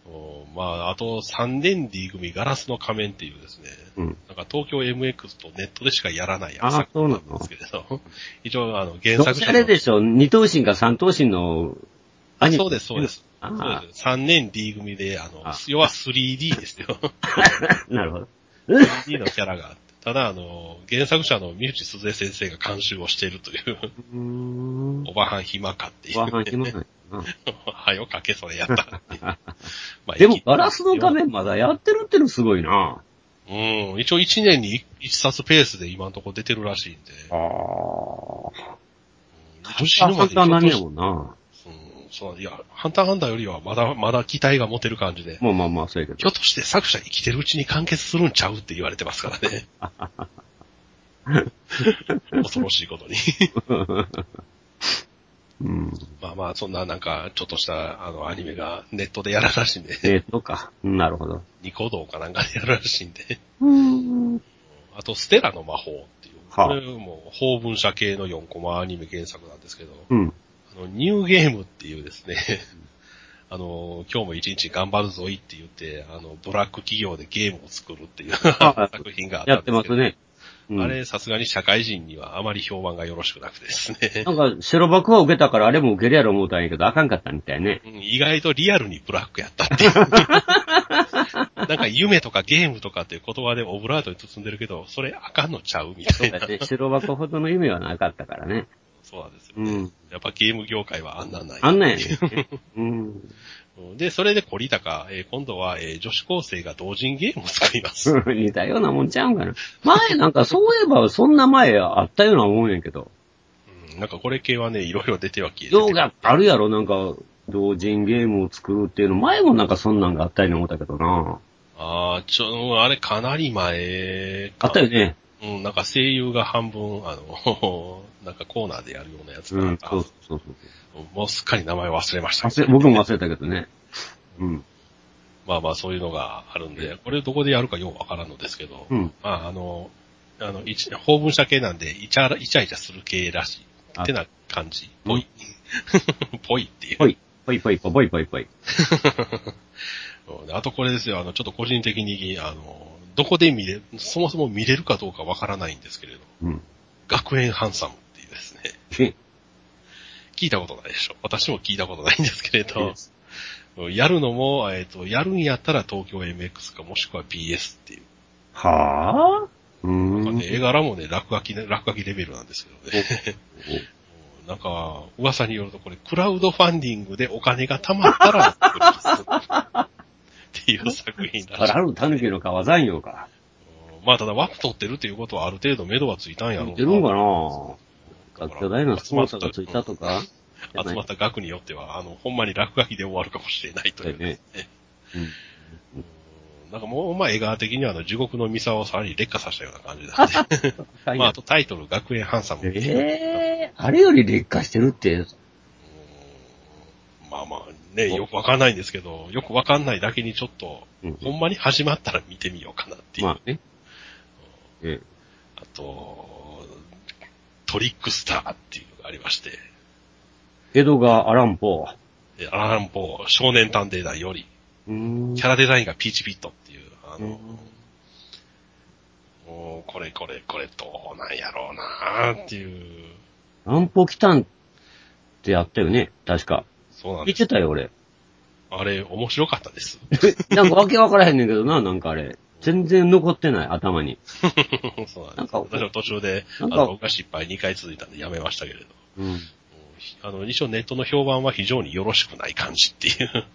Speaker 1: おまあ、あと、3年 D 組ガラスの仮面っていうですね、
Speaker 2: うん。
Speaker 1: なんか東京 MX とネットでしかやらない
Speaker 2: あ
Speaker 1: 作
Speaker 2: そうな
Speaker 1: んですけれど、一応あの原
Speaker 2: どうせあれでしょ二等身か三等身の、
Speaker 1: あ、
Speaker 2: ニメ
Speaker 1: そうです、そうです。
Speaker 2: あ
Speaker 1: そう
Speaker 2: あ
Speaker 1: です。3年 D 組で、あの
Speaker 2: あ、
Speaker 1: 要は 3D ですよ。
Speaker 2: なるほど。
Speaker 1: 3D のキャラがあって。ただ、あの、原作者の三内鈴江先生が監修をしているという、
Speaker 2: うーん。
Speaker 1: おばはん暇かっていう、
Speaker 2: わはん暇な
Speaker 1: はよかけそれやった。まあ
Speaker 2: でも、ガラスの画面まだやってるってのすごいな。
Speaker 1: うん。一応1年に1冊ペースで今のところ出てるらしいんで。
Speaker 2: ああ。
Speaker 1: 女子の
Speaker 2: ハンター何やもんな。
Speaker 1: うん、そう、いや、ハンターハンターよりはまだ、まだ期待が持てる感じで。
Speaker 2: まあまあまあ、そうやけど。
Speaker 1: ひょっとして作者生きてるうちに完結するんちゃうって言われてますからね。恐ろしいことに。
Speaker 2: うん。
Speaker 1: まあまあ、そんななんか、ちょっとした、あの、アニメがネットでやるらしいんで、
Speaker 2: えー、とか。なるほど。
Speaker 1: ニコ動かなんかでやるらしいんで、
Speaker 2: うん。
Speaker 1: あと、ステラの魔法っていう、
Speaker 2: はあ
Speaker 1: これも法文社系の4コマアニメ原作なんですけど、
Speaker 2: うん。
Speaker 1: あの、ニューゲームっていうですね、あの、今日も一日頑張るぞいって言って、あの、ブラック企業でゲームを作るっていう
Speaker 2: は
Speaker 1: 作品があっ
Speaker 2: やっ
Speaker 1: たんですけど、
Speaker 2: てますね。うん
Speaker 1: あれ、さすがに社会人にはあまり評判がよろしくなくてですね
Speaker 2: な。んか、白箱は受けたからあれも受けるやろ思ったんやけど、あかんかったみたいね。
Speaker 1: うん意外とリアルにブラックやったっていう。なんか夢とかゲームとかっていう言葉でオブラートに包んでるけど、それあかんのちゃうみたいな。
Speaker 2: そうだね。白箱ほどの夢はなかったからね。
Speaker 1: そうなんですよね。
Speaker 2: うん。
Speaker 1: やっぱゲーム業界はあんなんない。
Speaker 2: あんなんやね。うん。
Speaker 1: うんで、それで懲りたか、えー今度は、えー女子高生が同人ゲームを作ります。
Speaker 2: 似たようなもんちゃうんかな。前なんかそういえばそんな前あったような思うんやけど。
Speaker 1: うんなんかこれ系はね、いろいろ出ては消えてて
Speaker 2: 動画あるやろなんか、同人ゲームを作るっていうの、前もなんかそんなんがあったように思ったけどな。
Speaker 1: ああ、ちょ、あれかなり前か
Speaker 2: あったよね。
Speaker 1: うん、なんか声優が半分、あの、なんかコーナーでやるようなやつがあっ、た
Speaker 2: うんそうそうそう
Speaker 1: もうすっかり名前忘れましたけ
Speaker 2: 忘れ。
Speaker 1: ど。
Speaker 2: 僕も忘れたけどね。うん。
Speaker 1: まあまあそういうのがあるんで、これどこでやるかようわからんのですけど、
Speaker 2: うん。
Speaker 1: まああの、あの、一法文社系なんで、イチャラ、イチャイチャする系らしい。
Speaker 2: あ
Speaker 1: ってな感じ。ぽい。ぽい っていう。
Speaker 2: ぽい。ぽいぽいぽいぽいぽい
Speaker 1: あとこれですよ、あの、ちょっと個人的に、あの、どこで見れ、そもそも見れるかどうかわからないんですけれど、
Speaker 2: うん。
Speaker 1: 学園ハンサムっていうですね、
Speaker 2: え、
Speaker 1: 聞いたことないでしょ。私も聞いたことないんですけれど、やるのも、えっ、と、やるんやったら東京 MX かもしくは BS っていう。
Speaker 2: はぁうーん。
Speaker 1: なんかね、絵柄もね、落書きね、落書きレベルなんですけどね。うん なんか、噂によるとこれ、クラウドファンディングでお金が貯まったら っていう作品らしい。
Speaker 2: ある狸の川山陽か。
Speaker 1: うんまあ、ただ枠取ってるっていうことはある程度目処はついたんやろう
Speaker 2: 似てるんかな？学巨大なスポーツがついたとか
Speaker 1: 集まった額によっては、あの、ほんまに落書きで終わるかもしれないというね。
Speaker 2: うん。
Speaker 1: うんなんかもう、まあ、絵柄的にはあの、地獄のミサをさらに劣化させたような感じなんで。まあ、あとタイトル、学園ハンサム。
Speaker 2: ええあれより劣化してるって、
Speaker 1: まあまあ、ね、よくわかんないんですけど、よくわかんないだけにちょっと、
Speaker 2: うん
Speaker 1: ほんまに始まったら見てみようかなっていう。
Speaker 2: まあね。え
Speaker 1: あと、トリックスターっていうのがありまして、
Speaker 2: 江戸川アランポー。
Speaker 1: でアランポー少年探偵団より、
Speaker 2: うーん
Speaker 1: キャラデザインがピーチピットっていう、あの、
Speaker 2: うん
Speaker 1: もうこれこれこれどうなんやろうなーっていう、
Speaker 2: アランポー来たんってやったよね。確か。
Speaker 1: そうなんです。
Speaker 2: てたよ、俺。
Speaker 1: あれ、面白かったです。
Speaker 2: なんかわけわからへんねんけどな、なんかあれ。全然残ってない、頭に。
Speaker 1: そうなんです。
Speaker 2: なんか
Speaker 1: 私も途中で、あ
Speaker 2: なんか
Speaker 1: の、僕が失敗2回続いたんでやめましたけれど。
Speaker 2: うん。
Speaker 1: うんあの、一応ネットの評判は非常によろしくない感じっていう。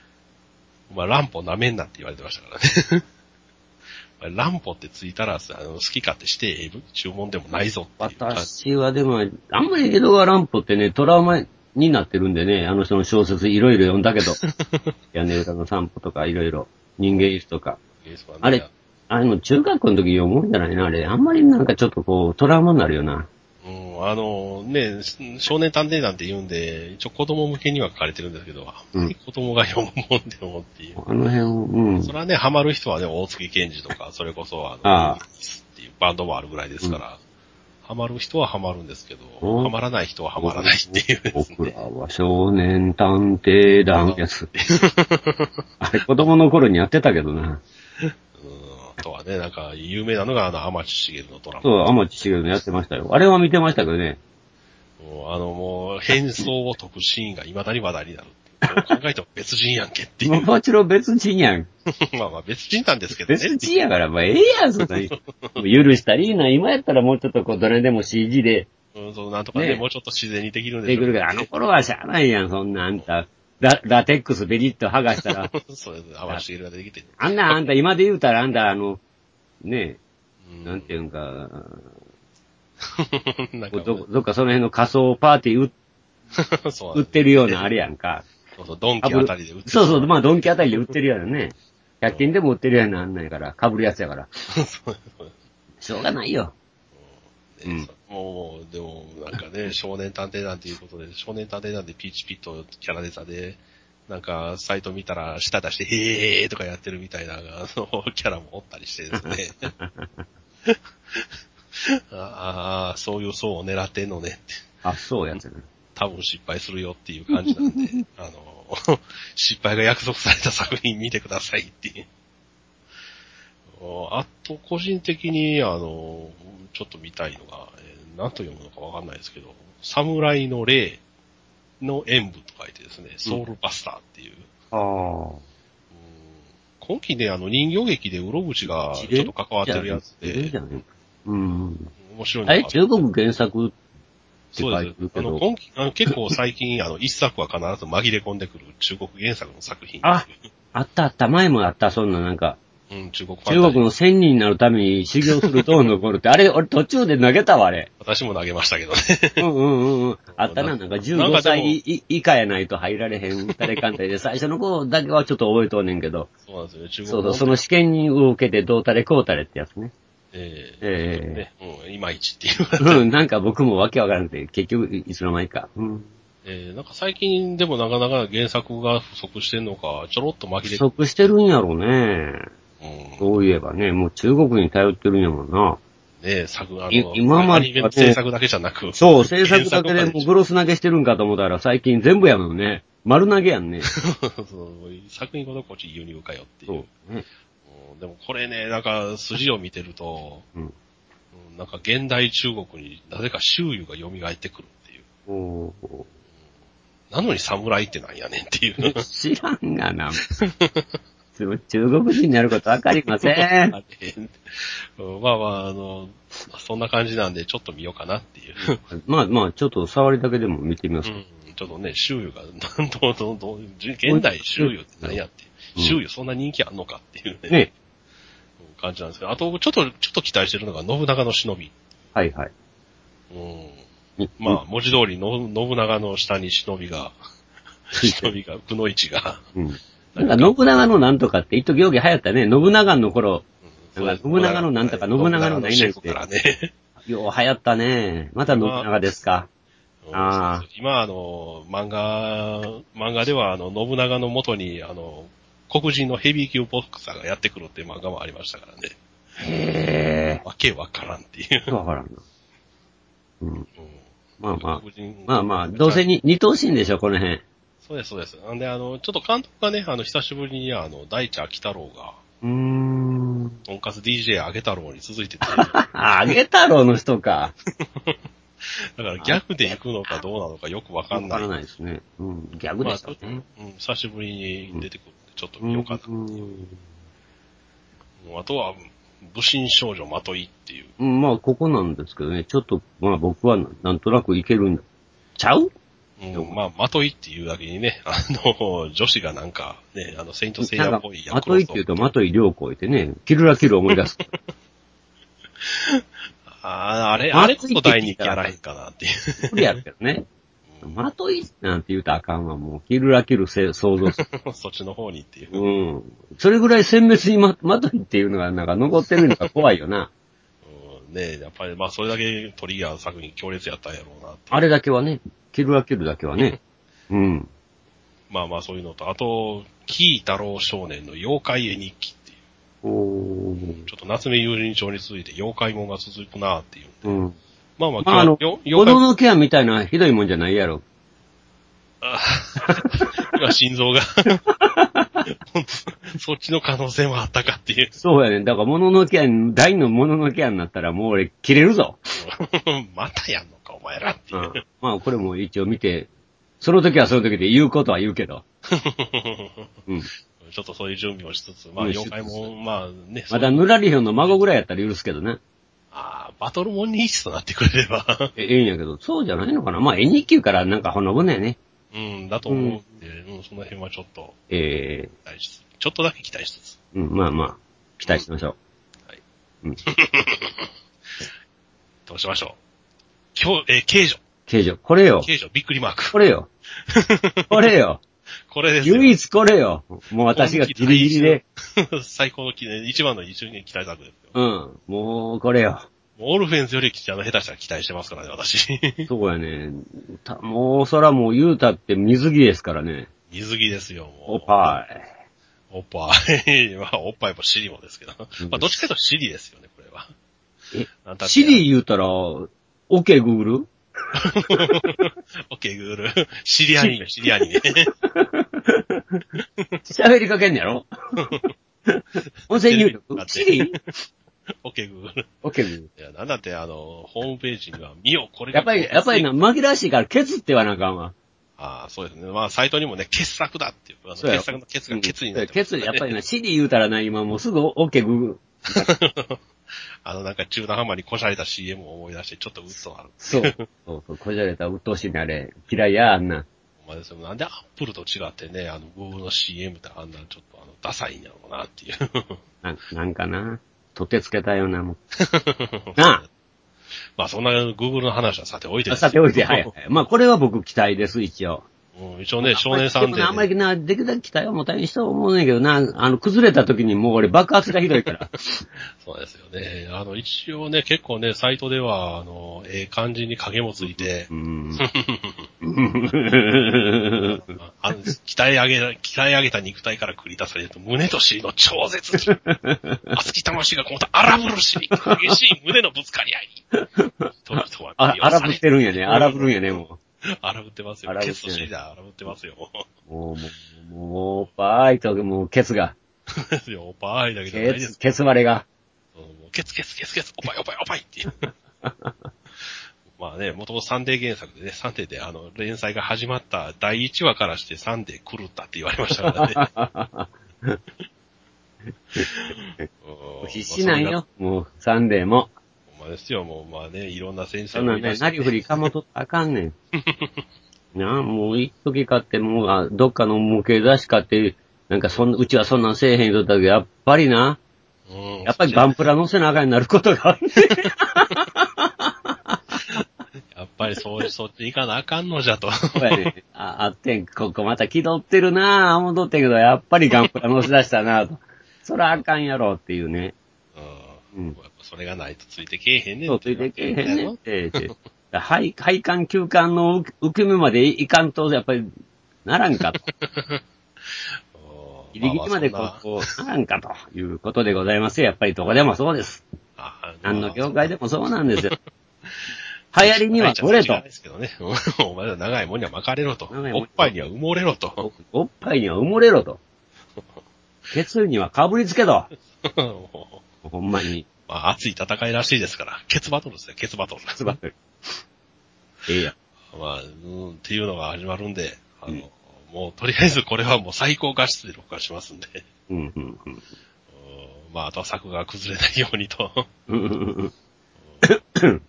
Speaker 1: まあ、乱歩舐めんなって言われてましたからね。まあ乱歩ってついたら、あの、好き勝手してええ注文でもないぞって。
Speaker 2: 私はでも、あんまり江戸川乱歩ってね、トラウマになってるんでね、あの人の小説いろいろ読んだけど。屋根裏の散歩とかいろいろ。人間椅子とか。あれあれも中学校の時読むんじゃないな、あれ。あんまりなんかちょっとこう、トラウマになるよな。
Speaker 1: うん、あのね、少年探偵団って言うんで、一応子供向けには書かれてるんですけど、あん子供が読むもんでもっていう。
Speaker 2: あの辺、うん。
Speaker 1: それはね、ハマる人はね、大月健二とか、それこそあの、
Speaker 2: ああ
Speaker 1: っていうバンドもあるぐらいですから、ハマる人はハマるんですけど、
Speaker 2: うん
Speaker 1: ハマらない人はハマらないっていうです
Speaker 2: 僕ら
Speaker 1: ね。
Speaker 2: は少年探偵団やつ。あれ子供の頃にやってたけどな。
Speaker 1: うんあとはね、なんか、有名なのが、あの、天地茂のドラマ。
Speaker 2: そう、天地茂のやってましたよ。あれは見てましたけどね。
Speaker 1: もうあの、もう、変装を解くシーンが未だに話題になる。考えても別人やんけっていう。
Speaker 2: もちろん別人やん。
Speaker 1: まあまあ別人なんですけどね。
Speaker 2: 別人やから、まあええやん、そんなに。許したらいいな。今やったらもうちょっとこう、どれでも CG で
Speaker 1: うん、そう、なんとかね、
Speaker 2: ね
Speaker 1: もうちょっと自然にできるんでしょう
Speaker 2: できるけど、あの頃はしゃあないやん、そんなあんた。ララテックスベリッと剥がしたら。
Speaker 1: そうです。淡路茂が出てきて。
Speaker 2: あんな、あんた今で言うたらあんた、あの、ね
Speaker 1: うん
Speaker 2: なんていうんか、
Speaker 1: なんか
Speaker 2: ど、どっかその辺の仮想パーティー売
Speaker 1: そう
Speaker 2: 売ってるようなあれやんか。
Speaker 1: そうそう、ドンキあたりで売って
Speaker 2: そうそう、まあドンキあたりで売ってるようなね。100均でも売ってるようなあんなんやから、被るやつやから。
Speaker 1: そう
Speaker 2: しょうがないよ。うん
Speaker 1: もう、でも、なんかね、少年探偵団っていうことで、少年探偵団でピーチピットキャラデザで、なんか、サイト見たら、舌出して、へーとかやってるみたいな、あの、キャラもおったりしてですね。ああ、そういう層を狙ってんのねって。
Speaker 2: あ、そうやつね。
Speaker 1: 多分失敗するよっていう感じなんで、あの、失敗が約束された作品見てくださいっていう。あと、個人的に、あの、ちょっと見たいのが、えー何と読むのかわかんないですけど、侍の霊の演舞と書いてですね、ソウルバスターっていう。
Speaker 2: ああ。
Speaker 1: うん今期ね、あの人形劇でウロブチがちょっと関わってるやつで
Speaker 2: うん。
Speaker 1: 面白いのが
Speaker 2: あれ、中国原作って
Speaker 1: そうです
Speaker 2: 書いてる。けど。
Speaker 1: あの、今期、あの結構最近、あの、一作は必ず紛れ込んでくる中国原作の作品。
Speaker 2: ああったあった、前もあった、そんななんか、
Speaker 1: うん、中国
Speaker 2: 中国の千人になるために修行すると残るって、あれ、俺途中で投げたわ、あれ。
Speaker 1: 私も投げましたけどね。
Speaker 2: うんうんうんうん。あったな、なんか
Speaker 1: なんかで
Speaker 2: 15
Speaker 1: も
Speaker 2: 歳以以下やないと入られへん誰かんで、最初の子だけはちょっと覚えとんねんけど、
Speaker 1: そうなんですよね、中国
Speaker 2: そうそう、その試験を受けてどうたれこうたれってやつね。
Speaker 1: え
Speaker 2: え
Speaker 1: えね、うん、いまいちっていう。
Speaker 2: うん、なんか僕もわけわからなくて、結局いつの間にか。うん。
Speaker 1: えーなんか最近でもなかなか原作が不足してんのか、ちょろっと紛
Speaker 2: 不
Speaker 1: れ
Speaker 2: 足してるんやろうね。
Speaker 1: うん、
Speaker 2: そういえばね、もう中国に頼ってるんやもんな。
Speaker 1: ね作、あ
Speaker 2: い
Speaker 1: の、
Speaker 2: 今まではね
Speaker 1: アニメの制作だけじゃなく。
Speaker 2: そう、制作だけでもうグロス投げしてるんかと思ったら最近全部やもんね。丸投げやんね。
Speaker 1: そう作品ごとこっち輸入かよっていう。
Speaker 2: そう。ね。
Speaker 1: うんでもこれね、なんか筋を見てると、
Speaker 2: うん。
Speaker 1: うんなんか現代中国になぜか周囲が蘇ってくるっていう。なのに侍ってなんやねんっていう。
Speaker 2: 知らんがな。中国人になることわかりません。
Speaker 1: う んまあまあ、あの、そんな感じなんでちょっと見ようかなっていう。
Speaker 2: まあまあ、ちょっと触りだけでも見てみます。
Speaker 1: うんちょっとね、周囲が、どうどうどう、現代周囲って何やって
Speaker 2: うん
Speaker 1: 周囲そんな人気あんのかっていうね、
Speaker 2: ね。
Speaker 1: うん感じなんですけど、あと、ちょっと、ちょっと期待してるのが信長の忍び。
Speaker 2: はいはい。
Speaker 1: うん。まあ、文字通りの、信長の下に忍びが、忍びが、くの一が、
Speaker 2: うん。なんか、信長のなんとかって、一時行儀流行ったね。信長の頃、なんか信長のなんとか信長の何々って
Speaker 1: ね。
Speaker 2: よう流行ったね。また信長ですか。あー
Speaker 1: 今、あの、漫画、漫画では、あの、信長の元に、あの、黒人のヘビー級ボクサーがやってくるっていう漫画もありましたからね。
Speaker 2: へ
Speaker 1: わけわからんっていう。
Speaker 2: え。わからんな。うん。
Speaker 1: うん
Speaker 2: まあまあ。まあまあ、どうせに、二等身でしょ、この辺。
Speaker 1: そうです、そうです。なんで、あの、ちょっと監督がね、あの、久しぶりに、あの、大地秋太郎が、
Speaker 2: うーん。
Speaker 1: とんかつ DJ あげ太郎に続いてて、
Speaker 2: あ、あげ太郎の人か。
Speaker 1: だから逆で行くのかどうなのかよくわかんない。
Speaker 2: わからないですね。うん。ギャグ
Speaker 1: まあ、
Speaker 2: でしたね。
Speaker 1: うん、久しぶりに出てくるんで、ちょっと見ようかな。
Speaker 2: うん
Speaker 1: あとは、武神少女まといっていう。
Speaker 2: うん、まあ、ここなんですけどね、ちょっと、まあ僕はななんとなくいけるんちゃう
Speaker 1: うん、まあ、まといっていうだけにね、あの、女子がなんか、ね、あの、セイントセイヤっぽい、
Speaker 2: まといって言うと、まとい良子いてね、キルラキル思い出す。
Speaker 1: ああ、あれ、あれこそ第二期やらへんかなっていう。
Speaker 2: 無理やるけどね。まといなんて言うとあかんわ、もう。キルラキルせ想像する。
Speaker 1: そっちの方にっていう。
Speaker 2: うん。それぐらい鮮滅にま、まといっていうのがなんか残ってるのが怖いよな。
Speaker 1: うんねやっぱり、まあ、それだけトリガーの作品強烈やったんやろうな。
Speaker 2: あれだけはね、キルラキルだけはね。うん。
Speaker 1: まあまあ、そういうのと、あと、キー太郎少年の妖怪絵日記っていう。
Speaker 2: おー。
Speaker 1: ちょっと夏目友人帳に続いて妖怪もんが続くなっていう。
Speaker 2: うん。
Speaker 1: まあまあ、
Speaker 2: まあ、あの、
Speaker 1: よ
Speaker 2: 子供のケアみたいなひどいもんじゃないやろ。
Speaker 1: あ 今心臓が そっちの可能性もあったかっていう。
Speaker 2: そうやね。だから、もののケアに、大のもののケアになったらもう俺、切れるぞ。
Speaker 1: またやんのか、お前らっていうう。
Speaker 2: ん。まあ、これも一応見て、その時はその時で言うことは言うけど。うん。
Speaker 1: ちょっとそういう準備をしつつ、まあ、
Speaker 2: うん
Speaker 1: 妖怪も、まあね、
Speaker 2: まだ
Speaker 1: そう
Speaker 2: ヌラリヒョンの孫ぐらいやったら許すけどね。
Speaker 1: あーバトルモンニースとなってくれれば、
Speaker 2: え、ええんやけど、そうじゃないのかな。まあ、絵日記からなんかほのぼのやね。
Speaker 1: うん、だと思うんで、うん、その辺はちょっと
Speaker 2: え
Speaker 1: 期待しつつ、ちょっとだけ期待しつつ。
Speaker 2: えうん、まあまあ、期待しましょ
Speaker 1: はい。
Speaker 2: う。うん。
Speaker 1: どうしましょう。今日、えー、刑女。
Speaker 2: 刑事、これよ。
Speaker 1: 刑女、びっくりマーク。
Speaker 2: これよ。これよ。
Speaker 1: これですよ。
Speaker 2: 唯一これよ。もう私がギリギリで。
Speaker 1: 最高の記念、一番の一緒に期待作ですよ。
Speaker 2: うん。もう、これよ。
Speaker 1: オルフェンズよりあの下手したら期待してますからね、私。
Speaker 2: そうやね。たもう、そらもう言うたって水着ですからね。
Speaker 1: 水着ですよ、もう。
Speaker 2: おっぱい。
Speaker 1: おっぱい。まあ、おっぱいも尻もですけど。まあ、どっちかというと尻ですよね、これは。
Speaker 2: え
Speaker 1: なんたって
Speaker 2: シリ言うたら、OK Google?
Speaker 1: オッケー、グール。シリアニメ、シリアニメ。
Speaker 2: 喋りかけんねやろ？音声入力シリ
Speaker 1: オッケー、グール。
Speaker 2: ?OK Google.
Speaker 1: いや、なんだって、あの、ホームページには、見よ、これが
Speaker 2: やっぱり、やっぱりな、紛らわしいからケツって言わなあかんわ。
Speaker 1: ああ、そうですね。まあ、サイトにもね、傑作だっていう、あの傑作のケツがケツになって
Speaker 2: ケツ、やっぱりな、シリ言うたらな、今もうすぐ OK Google。
Speaker 1: あの、なんか中途半端にこしゃれた CM を思い出して、ちょっとうっとなる。
Speaker 2: そう。そうそう、こじゃれた鬱陶しいね、あれ。嫌いや、あんな。
Speaker 1: お前ですよ。なんでアップルと違ってね、あの、Google の CM ってあんなちょっとあの、ダサいんやろうなっていう。
Speaker 2: ななんかな。取ってつけたようなもん。な
Speaker 1: まあ、そんな Google の話はさておいて
Speaker 2: あ。
Speaker 1: です
Speaker 2: さておいて、はいはい。まあ、これは僕期待です、一応。
Speaker 1: うん、一応ね、少年さんで、
Speaker 2: あんまりな、できるだけ期待を持たない人は思うねんけどな、あの、崩れた時にもう俺爆発がひどいから。
Speaker 1: そうですよね。あの、一応ね、結構ね、サイトでは、あの、ええ感じに影もついて。
Speaker 2: う、ん。
Speaker 1: あの鍛え上げ、鍛え上げた肉体から繰り出されると、胸と尻の超絶に、熱き魂がこもった荒ぶるしに、激しい胸のぶつかり合い。に、人々は
Speaker 2: あ、荒ぶってるんやね。荒ぶるんやね、も
Speaker 1: 荒ぶってますよ。
Speaker 2: 荒ぶってる
Speaker 1: ケツと荒ぶってますよ。
Speaker 2: う。もう、もう、もう、ばーいと、もう、ケツが。
Speaker 1: ですよ、おっぱいだけじゃないです
Speaker 2: ケツ、。ケツ割れが。
Speaker 1: うんもうケツケツケツケツ、おっぱいおっぱいおっぱいっていう。まあね、もともとサンデー原作でね、サンデーであの、連載が始まった第1話からしてサンデー狂ったって言われましたからね。うん
Speaker 2: 必死なん。
Speaker 1: まあ
Speaker 2: よ。もう、サンデーも。
Speaker 1: ですよ、もうまあね、いろんな先生
Speaker 2: そんなんね、なりふりかもとあかんねん。なあ、もう一時買って、もう、あどっかの模型雑誌買って、なんかそんな、うちはそんなんせえへんとったけど、やっぱりな、
Speaker 1: うん
Speaker 2: やっぱりガンプラ乗せなあかんになることがあるね。
Speaker 1: やっぱりそう、そっち行かなあかんのじゃと。
Speaker 2: そうやね。あ、あってん、ここまた気取ってるなぁ、思ってんけど、やっぱりガンプラ乗せ出したなぁと。そらあかんやろっていうね。
Speaker 1: うん。
Speaker 2: うん
Speaker 1: やっぱそれがないとついてけえへんねん
Speaker 2: そう、ついてけえへんねんって。配、配管、休管の受け身までいかんと、やっぱり、ならんかと。ギリギリまでこう、こうならんかということでございますよ。やっぱりどこでもそうです。
Speaker 1: あ
Speaker 2: 何の業界でもそうなんですよ。流行りには乗れと。
Speaker 1: ですけどね。お前ら長いもんには巻かれろと。おっぱいには埋もれろと。
Speaker 2: おっぱいには埋もれろと。ケツにはかぶりつけと。ほんまに。
Speaker 1: まあ、熱い戦いらしいですから。ケツバトルですね、ケツバトル。
Speaker 2: つばっとる。ええやん。
Speaker 1: まあ、うん、っていうのが始まるんで、あの、もうとりあえずこれはもう最高画質で録画しますんで、
Speaker 2: うん、うん、うん
Speaker 1: うんまあ、あとは作画が崩れないようにと。
Speaker 2: うんうんうん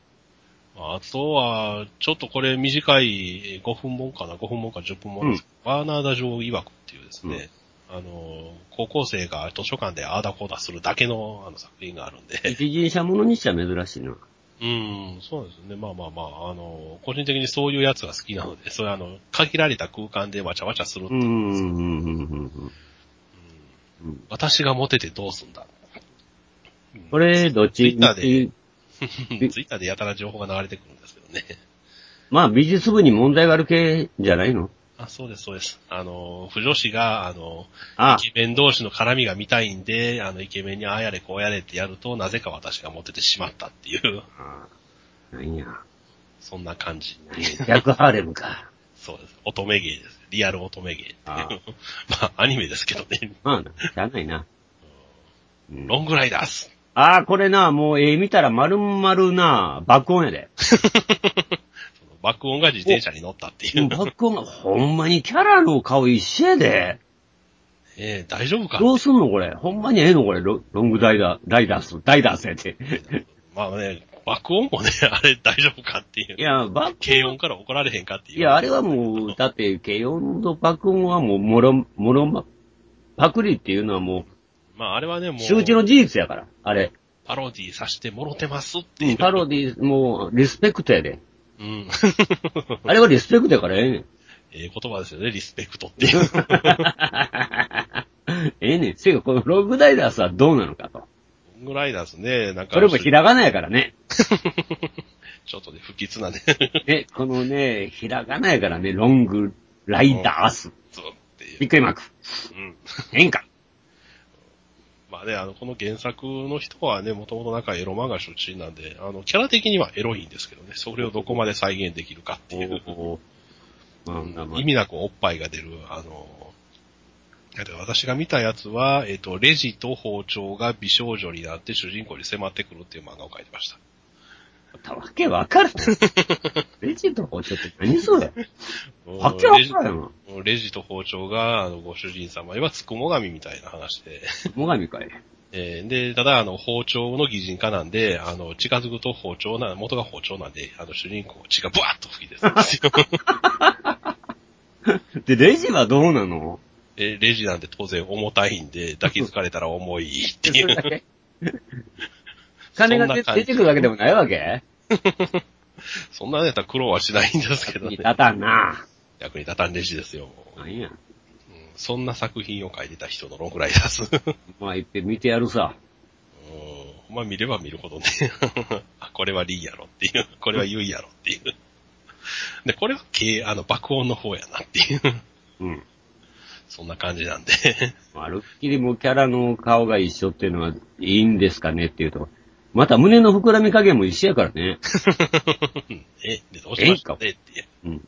Speaker 1: ああとは、ちょっとこれ短い5分もんかな、5分もんか10分もんです、バーナーダ城曰くっていうですね、あの、高校生が図書館でああだこうだするだけのあの作品があるんで、
Speaker 2: 一人者ものにしちゃ珍しいな。
Speaker 1: うん、そうですね。まあまあまあ、あ。の、個人的にそういうやつが好きなので、そういうあの、限られた空間でわちゃわちゃするって
Speaker 2: う、
Speaker 1: いう私がモテてど。うすん。だ。
Speaker 2: これ、どっち
Speaker 1: ツイッターで、
Speaker 2: に
Speaker 1: ツイッターでやたら情報が流れてくるん。ですけどね。
Speaker 2: まあ、美術部に問題がある系じゃないの
Speaker 1: あ、そうです、そうです。あの、不女子が、あの、
Speaker 2: あ
Speaker 1: イケメン同士の絡みが見たいんで、あの、イケメンにああやれこうやれってやると、なぜか私がモテてしまったっていう、
Speaker 2: あ。なんや。
Speaker 1: そんな感じ。
Speaker 2: 逆ハーレムか。
Speaker 1: そうです。乙女芸です。リアル乙女芸っていう。
Speaker 2: あ
Speaker 1: まあ、アニメですけどね。
Speaker 2: まあな、しゃあないな。うん
Speaker 1: ロングライダース。
Speaker 2: ああ、これな、もう絵見たら丸々な、爆音やで。
Speaker 1: 爆音が自転車に乗ったっていう。
Speaker 2: 爆音が、ほんまにキャラの顔一緒やで。
Speaker 1: えー、大丈夫か？
Speaker 2: どうすんのこれ？ほんまにええのこれ、ロロングダイダー、ダイダース、ダイダースやって。
Speaker 1: まあね、爆音もね、あれ大丈夫かっていう。
Speaker 2: いや、爆
Speaker 1: 軽音から怒られへんかっていう。
Speaker 2: いや、あれはもう、だって、軽音と爆音はもう、もろ、もろま、パクリっていうのはも
Speaker 1: まああれはね、
Speaker 2: う、
Speaker 1: もう、
Speaker 2: 周知の事実やから、あれ。
Speaker 1: パロディさしてもろてますっていう。
Speaker 2: パロディ、もう、リスペクトやで。
Speaker 1: うん。
Speaker 2: あれはリスペクトやからええねん。
Speaker 1: ええ言葉ですよね、リスペクトっていう。
Speaker 2: ええねん。せやか、このロングダイダースはどうなのかと。
Speaker 1: ロぐらいだすね。なんか。
Speaker 2: それもひらがなやからね。
Speaker 1: ちょっとね、不吉なね。
Speaker 2: ね、このね、ひらがなやからね、ロング、ライダース、
Speaker 1: そうっていう。
Speaker 2: びっくりマーク、
Speaker 1: うん。
Speaker 2: 変化。
Speaker 1: まあね、あの、この原作の人はね、もともとなんかエロ漫画出身なんで、あの、キャラ的にはエロいんですけどね、それをどこまで再現できるかっていう。意味なくおっぱいが出る、あの、私が見たやつは、えっ、と、レジと包丁が美少女になって主人公に迫ってくるっていう漫画を書いてました。
Speaker 2: たわけわからん。レジと包丁って何それ？わけわからんわ。
Speaker 1: レジレジと包丁が、あの、ご主人様、いわつくも神みたいな話で、
Speaker 2: もがみかい。
Speaker 1: えーで、ただ、あの、包丁の擬人化なんで、あの、近づくと包丁な、元が包丁なんで、あの、主人公、血がブワーッと吹き出すんですよ。
Speaker 2: で、レジはどうなの？
Speaker 1: えレジなんて当然重たいんで、抱きつかれたら重いっていう。
Speaker 2: 金が出出てくるわけでもないわけ
Speaker 1: そんなのやったら苦労はしないんですけどね。
Speaker 2: 立たんな。
Speaker 1: 役に立たんレジですよ。
Speaker 2: なんや。
Speaker 1: うんそんな作品を書いてた人のロングライダース。うん。
Speaker 2: まあ、いっぺん見てやるさ。
Speaker 1: まあ見れば見るほどね。あ、これはリーやろっていう。これはユイやろっていう。で、これは、けあの、爆音の方やなっていう。
Speaker 2: うん。
Speaker 1: そんな感じなんで。
Speaker 2: まるっきりもうキャラの顔が一緒っていうのはいいんですかねっていうと。また胸の膨らみ加減も一緒やからね。
Speaker 1: え、で、どうしました？ねっていう。
Speaker 2: うん。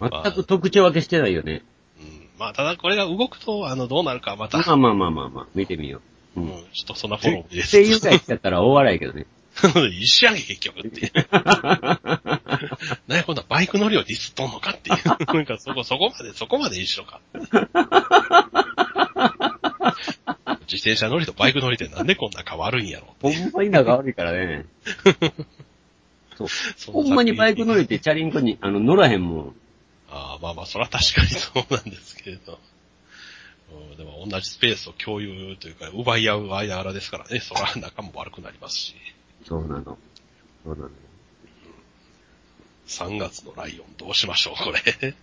Speaker 2: 全く特徴分けしてないよね。
Speaker 1: うん。まあ、ただこれが動くと、あの、どうなるかまた、
Speaker 2: まあまあまあまあまあ、見てみよう。う。
Speaker 1: うんん、ちょっとそんなフォローです。
Speaker 2: 声優界来ちゃったら大笑いけどね。
Speaker 1: 一緒やんけ、結局っていう。何や、こんなバイク乗りをディスっとんのかっていう。なんかそこ、そこまで、そこまで一緒か。自転車乗りとバイク乗りってなんでこんな変わるんやろ
Speaker 2: ほんまに仲悪いからね。そう。
Speaker 1: そ
Speaker 2: ほんまにバイク乗り
Speaker 1: り
Speaker 2: ってチャリンコに、あの、乗らへんもん。
Speaker 1: ああ、まあまあ、それは確かにそうなんですけれど。うん、でも同じスペースを共有というか、奪い合う間柄ですからね、そら仲も悪くなりますし。
Speaker 2: そうなの。そうなの。
Speaker 1: 3月のライオンどうしましょう、これ。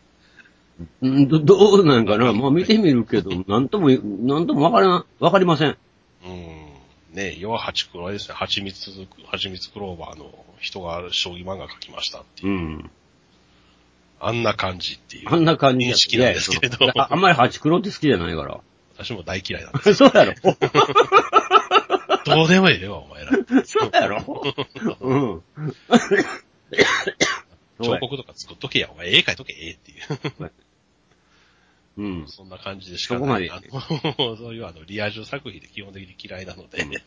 Speaker 2: うんど、どうなんかな？まあ見てみるけど、なんとも、なんともわからな、わかりません。
Speaker 1: うん。ね要は八黒ですね。蜂蜜、蜂蜜クローバーの人が将棋漫画描きましたっていう。
Speaker 2: うん。
Speaker 1: あんな感じっていう。
Speaker 2: あんな感じや
Speaker 1: 認識なんですけれど
Speaker 2: ああんまりハチクロって好きじゃないから。
Speaker 1: 私も大嫌いなんです
Speaker 2: そうやろ
Speaker 1: どうでもいいよ、お前ら。
Speaker 2: そうやろうん。
Speaker 1: 彫刻とか作っとけや、お前絵描いとけ、ええっていう。
Speaker 2: うん。
Speaker 1: そんな感じでしかない。
Speaker 2: そこまで
Speaker 1: そういうあの、リア充作品で基本的に嫌いなので、うん、で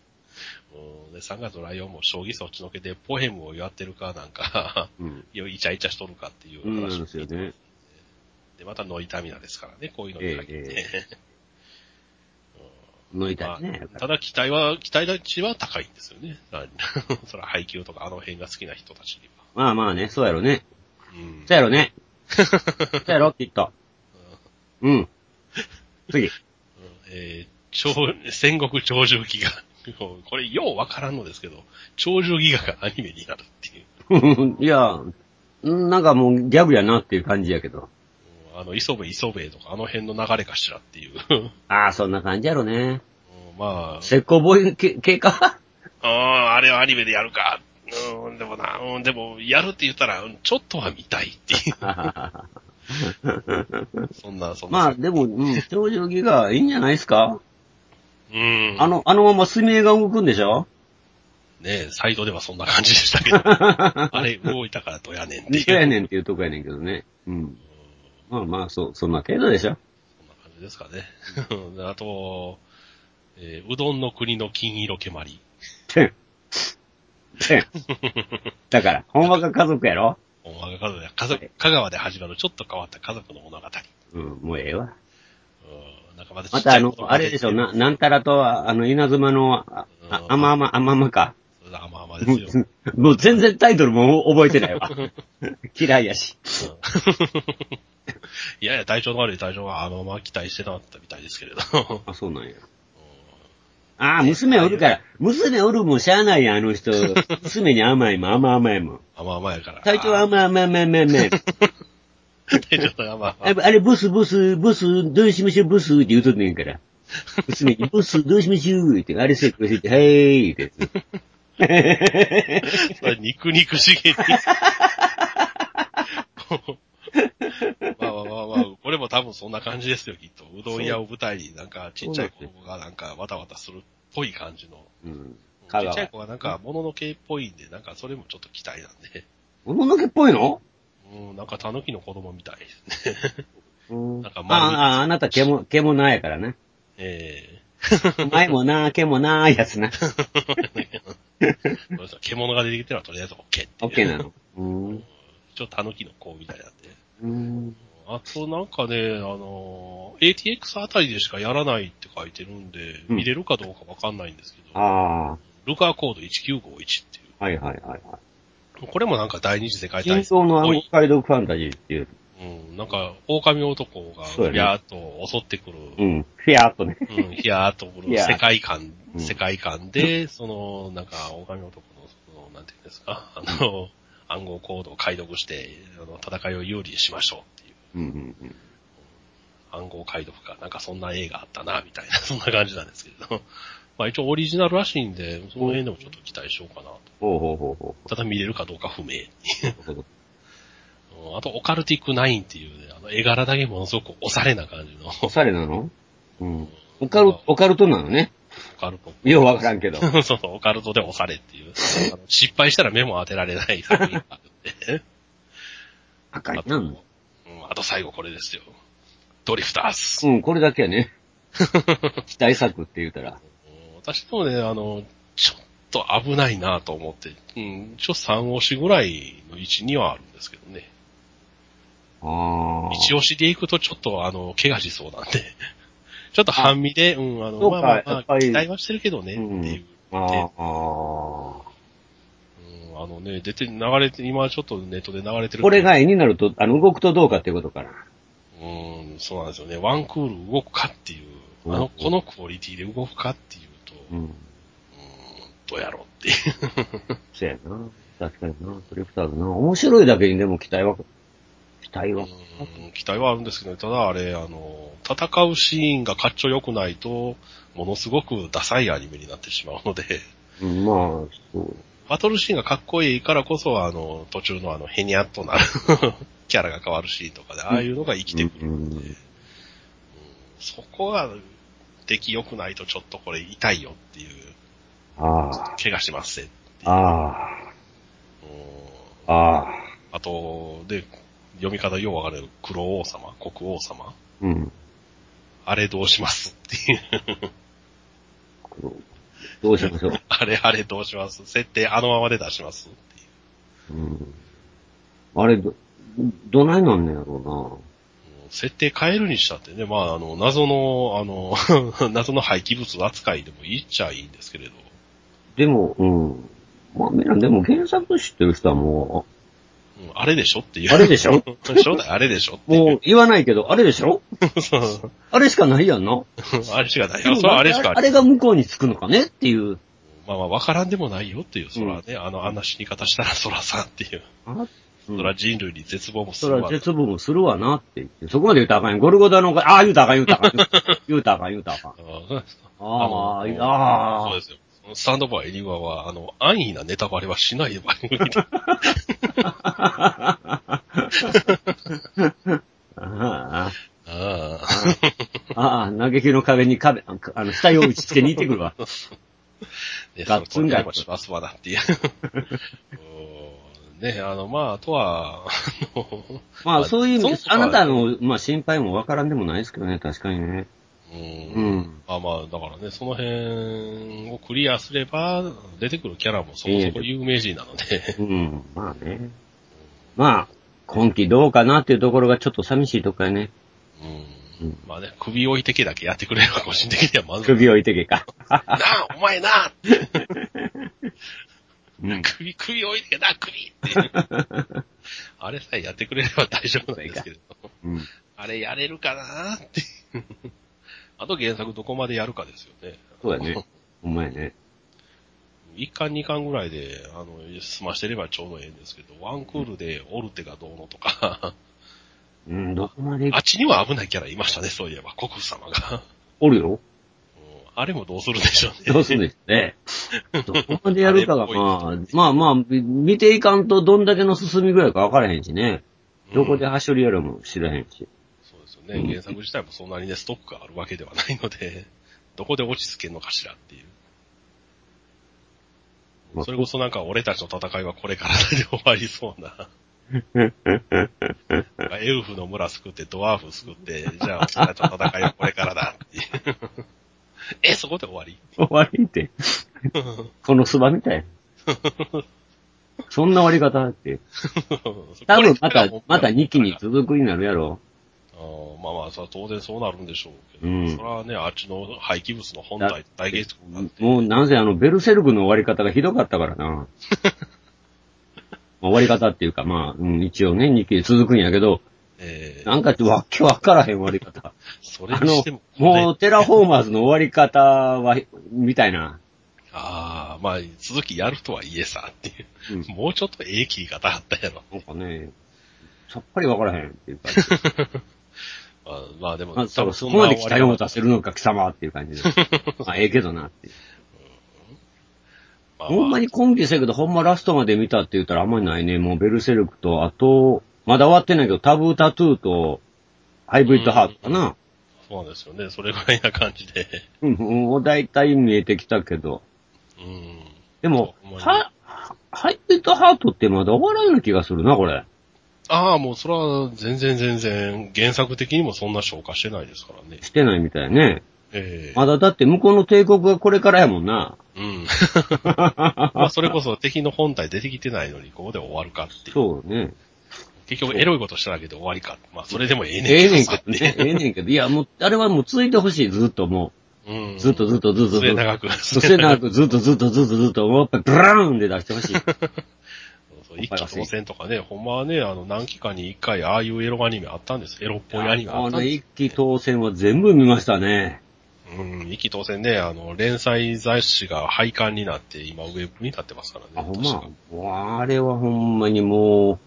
Speaker 1: 3月のライオンも将棋そっちのけでポエムを祝ってるかなんか、
Speaker 2: うん。
Speaker 1: イチャイチャしとるかっていう話を
Speaker 2: ですよね。
Speaker 1: で、またノイタミナですからね、こういうのに限って。
Speaker 2: え乗りた
Speaker 1: まあ
Speaker 2: いね。
Speaker 1: ただ期待は、期待値は高いんですよね。それは配給とかあの辺が好きな人たちには。
Speaker 2: まあまあね、そうやろね。
Speaker 1: うん
Speaker 2: そうやろね。そうやろきっと。うん。次。
Speaker 1: う んえー超、戦国超獣ギガ。これ、ようわからんのですけど、超獣ギガがアニメになるっていう。
Speaker 2: いや、うんなんかもうギャグやなっていう感じやけど。
Speaker 1: うんあの、磯部磯部とかあの辺の流れかしらっていう。うん
Speaker 2: ああ、そんな感じやろね。
Speaker 1: まあ、
Speaker 2: 石膏ボーイ系系か
Speaker 1: ああ、あれはアニメでやるか。うん、でもな、うん、でも、やるって言ったら、うんちょっとは見たいっていう。そんな、そんな。
Speaker 2: まあ、でも、うん、頂上ギガいいんじゃないですか？
Speaker 1: うん。
Speaker 2: あの、あのまま水面が動くんでしょ？
Speaker 1: ねサイトではそんな感じでしたけど。あれ、動いたからどやねんっていう。
Speaker 2: そうやねんっていうとこやねんけどね。うん。まあまあ、そう、そんな程度でしょ？
Speaker 1: そんな感じですかね。あと、えーうどんの国の金色蹴鞠。
Speaker 2: てん。てん。だから、ほんまが家族やろ？
Speaker 1: お前が家族で、家族、香川で始まるちょっと変わった家族の物語。
Speaker 2: うん、もうええわ。
Speaker 1: うん、なんかまたち
Speaker 2: またあのあれでしょ、な、なんたらと、あの、稲妻の、あ、ああまあま、あまあまか。
Speaker 1: それで甘々ですよ。
Speaker 2: もう全然タイトルも覚えてないわ。嫌いやし。
Speaker 1: いやいや、体調の悪い体調はあのまま期待してなかったみたいですけれど。
Speaker 2: あ、そうなんや。ああ、娘おるから、娘おるもんしゃあないやん、あの人。娘に甘いもん、甘々やもん。
Speaker 1: 甘々やから。
Speaker 2: 体調甘々甘々 甘々。
Speaker 1: 体調が甘々。
Speaker 2: ああれ、ブスブス、ブス、どうしましょう、ブスって言うとんねんから。娘に、ボスどうしましょうって、あれせいこれせいって、はーいってやつ。
Speaker 1: それ肉肉しげに。まあまあまあまあ、これも多分そんな感じですよ、きっと。うどん屋を舞台になんかちっちゃい子供がなんかわたわたするっぽい感じの。
Speaker 2: うん。
Speaker 1: ちっちゃい子がなんか、もののけっぽいんで、なんかそれもちょっと期待なんで。
Speaker 2: もののけっぽいの？
Speaker 1: うん、なんか狸の子供みたいですね。
Speaker 2: うん。
Speaker 1: なんか
Speaker 2: あ
Speaker 1: 丸い
Speaker 2: あ、あなた獣、獣やからね。
Speaker 1: え
Speaker 2: お前もな、けもな、やつな。
Speaker 1: 獣が出てきてるのはとりあえず OK っていう。
Speaker 2: オッケーなの。うん。
Speaker 1: 一応狸の子みたいなんで。
Speaker 2: うん。
Speaker 1: あとなんかね、あの、ATX あたりでしかやらないって書いてるんで、
Speaker 2: うん
Speaker 1: 見れるかどうかわかんないんですけど、
Speaker 2: ああ。
Speaker 1: ルカーコード1951ってい
Speaker 2: はいはいはいはい。
Speaker 1: う。これもなんか第二次世界大
Speaker 2: 真
Speaker 1: 戦
Speaker 2: 相の
Speaker 1: っぽい
Speaker 2: 北海道ファンタジーっていう。
Speaker 1: うん、なんか、狼男が、
Speaker 2: そうや
Speaker 1: ーっと襲ってくる、
Speaker 2: うん。フィアーっとね。
Speaker 1: うん、ひやーっとくる世界観、
Speaker 2: うん
Speaker 1: 世界観で、その、なんか、狼男の、その、なんていうんですか、あの、暗号コードを解読して、あの、戦いを有利にしましょうっう。
Speaker 2: うんうんうん。
Speaker 1: 暗号解読か、なんかそんな映画あったな、みたいな、そんな感じなんですけれど。まあ一応オリジナルらしいんで、その辺でもちょっと期待しようかなと。
Speaker 2: ほうほうほうほ
Speaker 1: ただ見れるかどうか不明。あと、オカルティックナインっていうね、あの、絵柄だけものすごくおしゃれな感じの、
Speaker 2: おしゃれなの？うん。オカル、オカルトなのね。
Speaker 1: オカルト。
Speaker 2: ようわからんけど。
Speaker 1: そうそう、オカルトでおしゃれっていう。失敗したら目も当てられない作品があるんで。
Speaker 2: 赤いな。
Speaker 1: うん、あと最後これですよ。ドリフターズ。
Speaker 2: うん、これだけやね。期待作って言うたら。
Speaker 1: うん私でもね、あの、ちょっと危ないなと思って、うん、ちょっと3押しぐらいの位置にはあるんですけどね。
Speaker 2: ああ。
Speaker 1: 一押しで行くとちょっとあの、怪我しそうなんで、ちょっと半身で、うん、あの、まあまあまあ、期待はしてるけどね、って
Speaker 2: うん
Speaker 1: いう。
Speaker 2: ああ。
Speaker 1: うん、あのね、出て、流れて、今ちょっとネットで流れてる。
Speaker 2: これが絵になると、あの、動くとどうかっていうことかな。
Speaker 1: うん、そうなんですよね。ワンクール動くかっていう、あの、このクオリティで動くかっていうと、
Speaker 2: うん。
Speaker 1: うん、どうやろうっていう。
Speaker 2: そうやな。確かにな。ドリフターズな。面白いだけにでも期待は、期待は。
Speaker 1: うん期待はあるんですけど、ただあれ、あの、戦うシーンがかっちょよくないと、ものすごくダサいアニメになってしまうので、
Speaker 2: うん、まあ、そう。
Speaker 1: バトルシーンがかっこいいからこそ、あの、途中のあの、ヘニャッとなる キャラが変わるシーンとかで、ああいうのが生きてくるんで、
Speaker 2: うん
Speaker 1: そこが出来良くないとちょっとこれ痛いよっていう、
Speaker 2: あ
Speaker 1: 怪我しますぜって。
Speaker 2: あ。あ
Speaker 1: うん
Speaker 2: あ。ああ。
Speaker 1: あと、で、読み方ようわかる黒王様、国王様。
Speaker 2: うん。
Speaker 1: あれどうしますっていう
Speaker 2: どうしましょう。
Speaker 1: あれあれどうします？設定あのままで出します？っていう。
Speaker 2: うん。あれ、ど、どないなんねやろ
Speaker 1: うん設定変えるにしたってね、まあ、あの、謎の、あの、謎の廃棄物扱いでもいいっちゃいいんですけれど。
Speaker 2: うな。でも、うん。まあ、みんな、でも原作知ってる人はも
Speaker 1: うんあれでしょっていう。
Speaker 2: あれでしょ
Speaker 1: 初代あれでしょって
Speaker 2: う、
Speaker 1: いう。
Speaker 2: もう言わないけど、あれでしょ
Speaker 1: そう
Speaker 2: あれしかないやんな。
Speaker 1: あれしかない。あそれはあれしか
Speaker 2: あれが向こうにつくのかねっていう。
Speaker 1: まあまあ、わからんでもないよっていう、そらね、あの、あんな死に方したらそらさんっていう。
Speaker 2: あうん
Speaker 1: そら人類に絶望もす
Speaker 2: そ
Speaker 1: るわ。
Speaker 2: れは絶望もするわなって言って。そこまで言うたらあかんよ。ゴルゴダのが、ああ、言うたらあかん、言うたらあかん。言うたらあかん、言うたらあかん。
Speaker 1: あ
Speaker 2: ああ、あ
Speaker 1: の
Speaker 2: あ
Speaker 1: そうですよ。スタンドバイエニグアは、あの、安易なネタバレはしない番組で。
Speaker 2: ああ、
Speaker 1: あ
Speaker 2: ああ、嘆きの壁に壁、ああの、下を打ち付けに行ってくるわ。
Speaker 1: あ。ね、
Speaker 2: ガッツンガッツン
Speaker 1: そのもしますわなっていう。うんね、あの、まあ、あとは、あの
Speaker 2: まあ、そういう意味あなたの、まあ、心配もわからんでもないですけどね、確かにね。
Speaker 1: うん
Speaker 2: うん。
Speaker 1: あまあ、だからね、その辺をクリアすれば、出てくるキャラもそこそこ有名人なので、
Speaker 2: うん、まあね。まあ、今季どうかなっていうところがちょっと寂しいとこやね。
Speaker 1: うん
Speaker 2: うん
Speaker 1: まあね、首置いてけだけやってくれれば個人的には満足。
Speaker 2: 首を置いてけか。
Speaker 1: なあ、お前なあ
Speaker 2: うん。
Speaker 1: 首、首置いてけな、首って。あれさえやってくれれば大丈夫なんですけれど。
Speaker 2: うん。
Speaker 1: あれやれるかなって。あと原作どこまでやるかですよね。
Speaker 2: そうやね。ほんまやね。
Speaker 1: 一巻二巻ぐらいで、あの、済ましてればちょうどええんですけど、ワンクールでオルテがどうのとか、
Speaker 2: うん、どこまで
Speaker 1: あっちには危ないキャラいましたね、そういえば、国父様が。
Speaker 2: おるよ。
Speaker 1: あれもどうするでしょうね。
Speaker 2: どうするんですね。どこまでやるかが、まあ、まあまあ、見ていかんとどんだけの進みぐらいか分からへんしね。どこで走りやるも知らへんし。
Speaker 1: ね。原作自体もそんなにね、ストックがあるわけではないので、どこで落ち着けんのかしらっていう。それこそなんか俺たちの戦いはこれからで終わりそうな。エルフの村救って、ドワーフ救って、じゃあ俺たちの戦いはこれからだっていう。え、そこで終わり？
Speaker 2: 終わりって。このスバみたい。そんな終わり方って。多分また、また2期に続くになるやろ。
Speaker 1: あまあまあ、それは当然そうなるんでしょうけど、
Speaker 2: うん
Speaker 1: それはね、あっちの廃棄物の本体、大原則があって、
Speaker 2: もうなんせあの、ベルセルクの終わり方がひどかったからな。終わり方っていうかまあ、うん、一応ね、2期で続くんやけど、
Speaker 1: えー
Speaker 2: なんかわっけわからへん終わり方。
Speaker 1: それ
Speaker 2: あの
Speaker 1: にしても、、
Speaker 2: もうテラフォーマーズの終わり方は、みたいな。
Speaker 1: ああ、まあ、続きやるとはいえさ、っていう。
Speaker 2: うん
Speaker 1: もうちょっとええ切り方あったやろ。
Speaker 2: なんかね、さっぱりわからへんっていうか。
Speaker 1: ま あ、まあでも、
Speaker 2: まあ、そ
Speaker 1: 多分
Speaker 2: そこまで期待を持
Speaker 1: た
Speaker 2: たせるのか貴様っていう感じで。まあ、ええけどなっていう。
Speaker 1: まあ
Speaker 2: ほんまに今期せやけど、ほんまラストまで見たって言ったらあんまりないね。もうベルセルクと、あと、まだ終わってないけど、タブータトゥーと、ハイブリッドハートかな。
Speaker 1: そうですよね。それぐらいな感じで。
Speaker 2: うん、もう大体見えてきたけど。
Speaker 1: うん。
Speaker 2: でもは、ハイブリッドハートってまだ終わらな気がするな、これ。
Speaker 1: ああ、もうそれは全然全然、原作的にもそんな消化してないですからね。
Speaker 2: してないみたいね。
Speaker 1: ええ
Speaker 2: まだだって向こうの帝国がこれからやもんな。
Speaker 1: うん。まあ、それこそ敵の本体出てきてないのに、ここで終わるかっていう。
Speaker 2: そうね。
Speaker 1: 結局、エロいことしただけで終わりか。まあ、それでもええねん
Speaker 2: ええねん
Speaker 1: さ
Speaker 2: けどね。ええねんけど。いや、もう、あれはもう続いてほしい、ずっとも
Speaker 1: うん。
Speaker 2: う。ずっとずっとずっとずっと。
Speaker 1: 末長く。
Speaker 2: 末長くずっとずっとずっとずっと、もうやっぱりブラーンで出してほしい。
Speaker 1: そう一気当選とかね、ほんまはね、あの、何期かに一回、ああいうエロアニメあったんです。エロっぽいアニメあ
Speaker 2: あの
Speaker 1: ったんです。
Speaker 2: 一期当選は全部見ましたね。
Speaker 1: うん、一気当選ね、あの、連載雑誌が廃刊になって、今ウェブになってますからね。
Speaker 2: あ、ほん
Speaker 1: 確
Speaker 2: まあれはほんまにもう、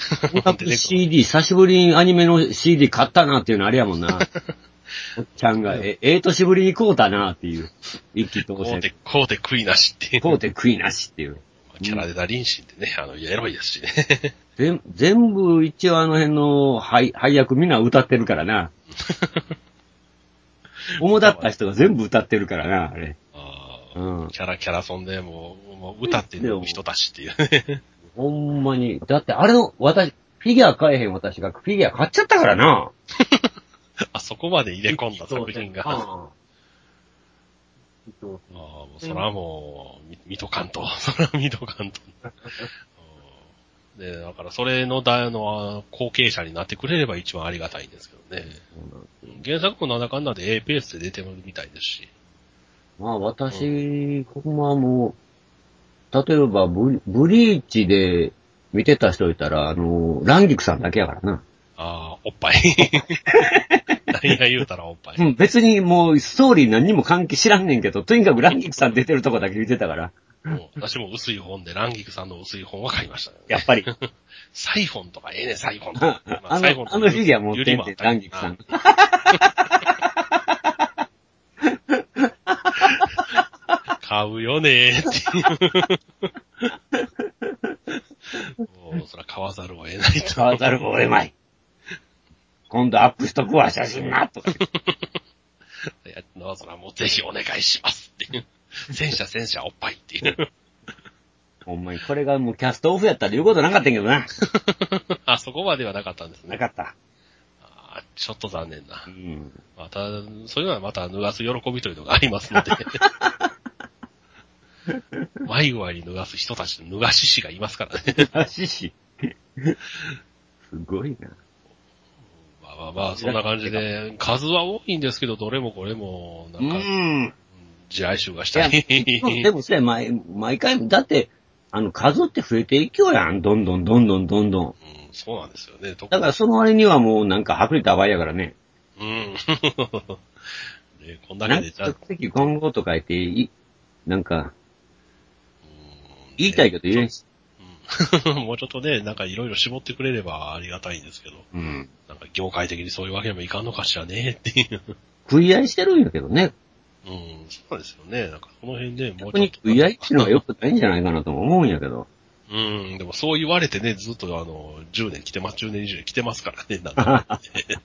Speaker 2: CD、久しぶりにアニメの CD 買ったなっていうのあれやもんな。おっちゃんが、え、ええ年ぶりに買うたなっていう。一期当選。
Speaker 1: こうて、こうて食いなしっていう。
Speaker 2: 買うて食いなしっていう。
Speaker 1: キャラデダリンシンってね、あの、エロいですしね。
Speaker 2: 全全部一応あの辺の配配役みんな歌ってるからな。主だった人が全部歌ってるからな、あれ。
Speaker 1: あ
Speaker 2: う
Speaker 1: ー
Speaker 2: ん。
Speaker 1: キャラ、キャラソンでもう、もう歌ってる人たちっていうね。
Speaker 2: ほんまに。だってあれの、私、フィギュア買えへん私がフィギュア買っちゃったからな。
Speaker 1: あそこまで入れ込んだ作品が。ああ、
Speaker 2: あ
Speaker 1: もうそらもう、み見とかんと。そら見とかんと。うんで、だからそれのだの後継者になってくれれば一番ありがたいんですけどね。原作もなんだかんだで A ペースで出てるみたいですし。
Speaker 2: まあ私、ほんまもう、例えばブブリーチで見てた人いたら、あの、ランギクさんだけやからな。
Speaker 1: ああ、おっぱい。何が言うたらおっぱい。
Speaker 2: うん、別にもうストーリー何にも関係知らんねんけど、とにかくランギクさん出てるとこだけ見てたから。
Speaker 1: もう私も薄い本で、ランギクさんの薄い本は買いました、ね。
Speaker 2: やっぱり。
Speaker 1: サイフォンとかええねサイフォンとか。ま
Speaker 2: あ
Speaker 1: サイフォン
Speaker 2: の、あのフィギュア持ってんて、ランギクさん。
Speaker 1: 買うよねーっていう。もう、そら買わざるを得ないと。
Speaker 2: 買わざるを得まい。今度アップしとくわ、写真な、とか。
Speaker 1: いやのそらもうぜひお願いしますっていう。戦車戦車おっぱいっていう。
Speaker 2: ほんまに、これがもうキャストオフやったら言うことなかったんやけどな。
Speaker 1: あ、そこまではなかったんですね。
Speaker 2: なかった。
Speaker 1: あちょっと残念な
Speaker 2: う。ん。
Speaker 1: また、そういうのはまた脱がす喜びというのがありますので。迷子に脱がす人たちの脱がし師がいますからね。
Speaker 2: らしいし。すごいな。
Speaker 1: まあまあまあ、そんな感じで、数は多いんですけど、どれもこれも、なか、
Speaker 2: うんん。
Speaker 1: 地雷臭がしたり。
Speaker 2: でもそれ毎、毎回、だって、あの、数って増えていきようやん。どんどんどんどんどんどん。
Speaker 1: うん、そうなんですよね。
Speaker 2: だからその割にはもうなんか薄利多売やからね。
Speaker 1: ら、うん。ね、こんだけでじゃあ、
Speaker 2: か、席今後と書いて、い、なんか、言いたいけど言えんし。
Speaker 1: う んもうちょっとね、なんかいろいろ絞ってくれればありがたいんですけど、
Speaker 2: うん。
Speaker 1: なんか業界的にそういうわけにもいかんのかしらね っていう。
Speaker 2: 食い合いしてるんやけどね。
Speaker 1: うん、そうですよね。なんかその辺でもうちょっと。
Speaker 2: VI のは良くないんじゃないかなとも思うんやけど。
Speaker 1: うん、でもそう言われてね、ずっとあの、10年来てます、10年以上来てますからね、なんだね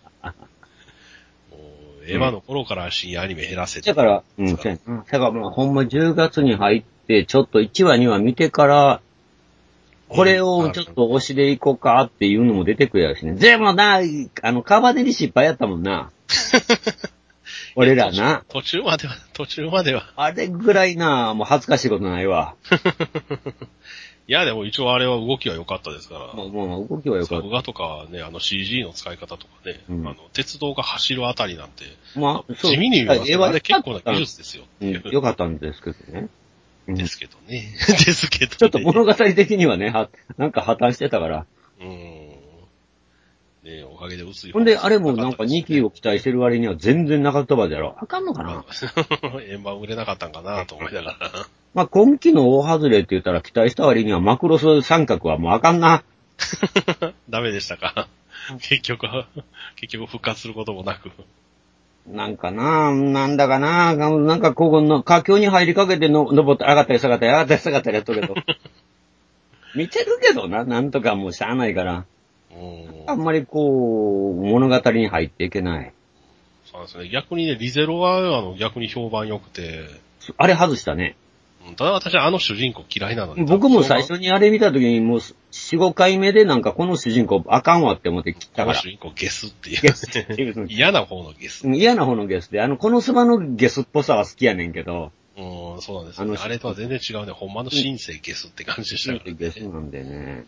Speaker 1: もう、エヴァの頃から深夜アニメ減らせて。
Speaker 2: だから、うん、だからもうほんま10月に入って、ちょっと1話2話見てから、これをちょっと推しでいこうかっていうのも出てくるやろしね。でもな、あの、カバネリ失敗やったもんな。俺らな。
Speaker 1: 途中までは、途中までは。
Speaker 2: あれぐらいな、もう恥ずかしいことないわ。
Speaker 1: いや、でも一応あれは動きは良かったですから。
Speaker 2: もう、もう動きはよかっ
Speaker 1: 作画とかね、あの CG の使い方とかね、
Speaker 2: うん
Speaker 1: あの、鉄道が走るあたりなんて、
Speaker 2: た。まあ、
Speaker 1: 地味に言いますけど、あれ結構な技術ですよっていう。
Speaker 2: うんよかったんですけどね。うん
Speaker 1: ですけどね。ですけどね。
Speaker 2: ちょっと物語的にはね、は、なんか破綻してたから。
Speaker 1: うん。ねおかげで薄い。
Speaker 2: ほんで、あれもなんか2期を期待してる割には全然中飛ばでやろ。あかんのかな？
Speaker 1: 円盤売れなかったんかなと思いながら。
Speaker 2: まあ、今期の大外れって言ったら期待した割にはマクロス三角はもうあかんな。
Speaker 1: ダメでしたか？結局は、結局復活することもなく。
Speaker 2: なんかな、なんだかな、なんかここの佳境に入りかけての登って上がったり下がったり上がったり下がったりやっとるけど。見てるけどな、なんとかもうしゃあないから。
Speaker 1: うん
Speaker 2: あんまりこう、物語に入っていけない。
Speaker 1: そうですね。逆にね、リゼロは、あの、逆に評判良くて、
Speaker 2: あれ外したね。
Speaker 1: うんただ私はあの主人公嫌いなので。
Speaker 2: 僕も最初にあれ見た時にもう4、5回目でなんかこの主人公あかんわって思って切っ
Speaker 1: こ
Speaker 2: たから。
Speaker 1: の主人公ゲスっていう。
Speaker 2: ゲスっていう
Speaker 1: 嫌な方のゲス。
Speaker 2: うん嫌な方のゲスで、あの、このスマのゲスっぽさは好きやねんけど、
Speaker 1: うん、そうなんです
Speaker 2: あの
Speaker 1: よね。あれとは全然違うね。ほんまの新生ゲスって感じでしたからね。
Speaker 2: ゲスなんでね。
Speaker 1: うん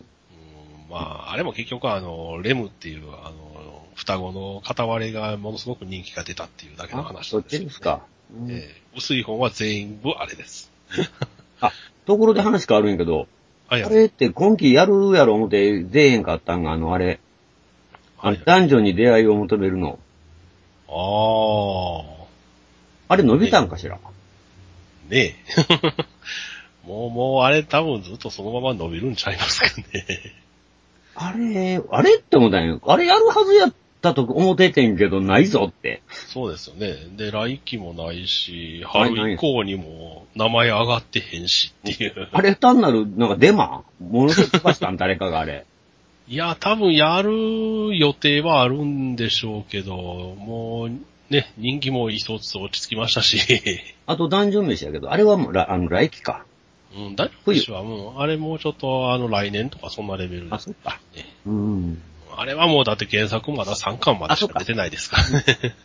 Speaker 1: まあ、あれも結局あの、レムっていう、あの、双子の片割れがものすごく人気が出たっていうだけの
Speaker 2: あ、
Speaker 1: 話ですよ、ね。
Speaker 2: ちですか。うん
Speaker 1: ええ薄い方は全部あれです。
Speaker 2: あ、ところで話変わるんやけど、
Speaker 1: あ、
Speaker 2: れって今期やるやろ思って出えへんかったんが、あの、あれ、あ
Speaker 1: はい
Speaker 2: の男女に出会いを求めるの。
Speaker 1: あ
Speaker 2: あれ伸びたんかしら？
Speaker 1: あ、ねえ。もう、もうあれ多分ずっとそのまま伸びるんちゃいますかね。
Speaker 2: あれ、あれって思ったんよ。あれやるはずやったと思っててんけど、ないぞって。
Speaker 1: そうですよね。で、来期もないし、春以降にも名前上がってへんしっていう。
Speaker 2: あれ単なる、なんかデマ？ものすごい飛ばしたん、誰かがあれ。
Speaker 1: いや、多分やる予定はあるんでしょうけど、もう、ね、人気も一つ落ち着きましたし、
Speaker 2: あと、ダンジョン飯やけど、あれはもう、らあの、来期か。
Speaker 1: うん、大丈夫でしょう。もう、あれもうちょっと、あの、来年とかそんなレベル
Speaker 2: あそっか
Speaker 1: ね。
Speaker 2: うん。
Speaker 1: あれはもうだって原作まだ3巻までしか出てないですからね。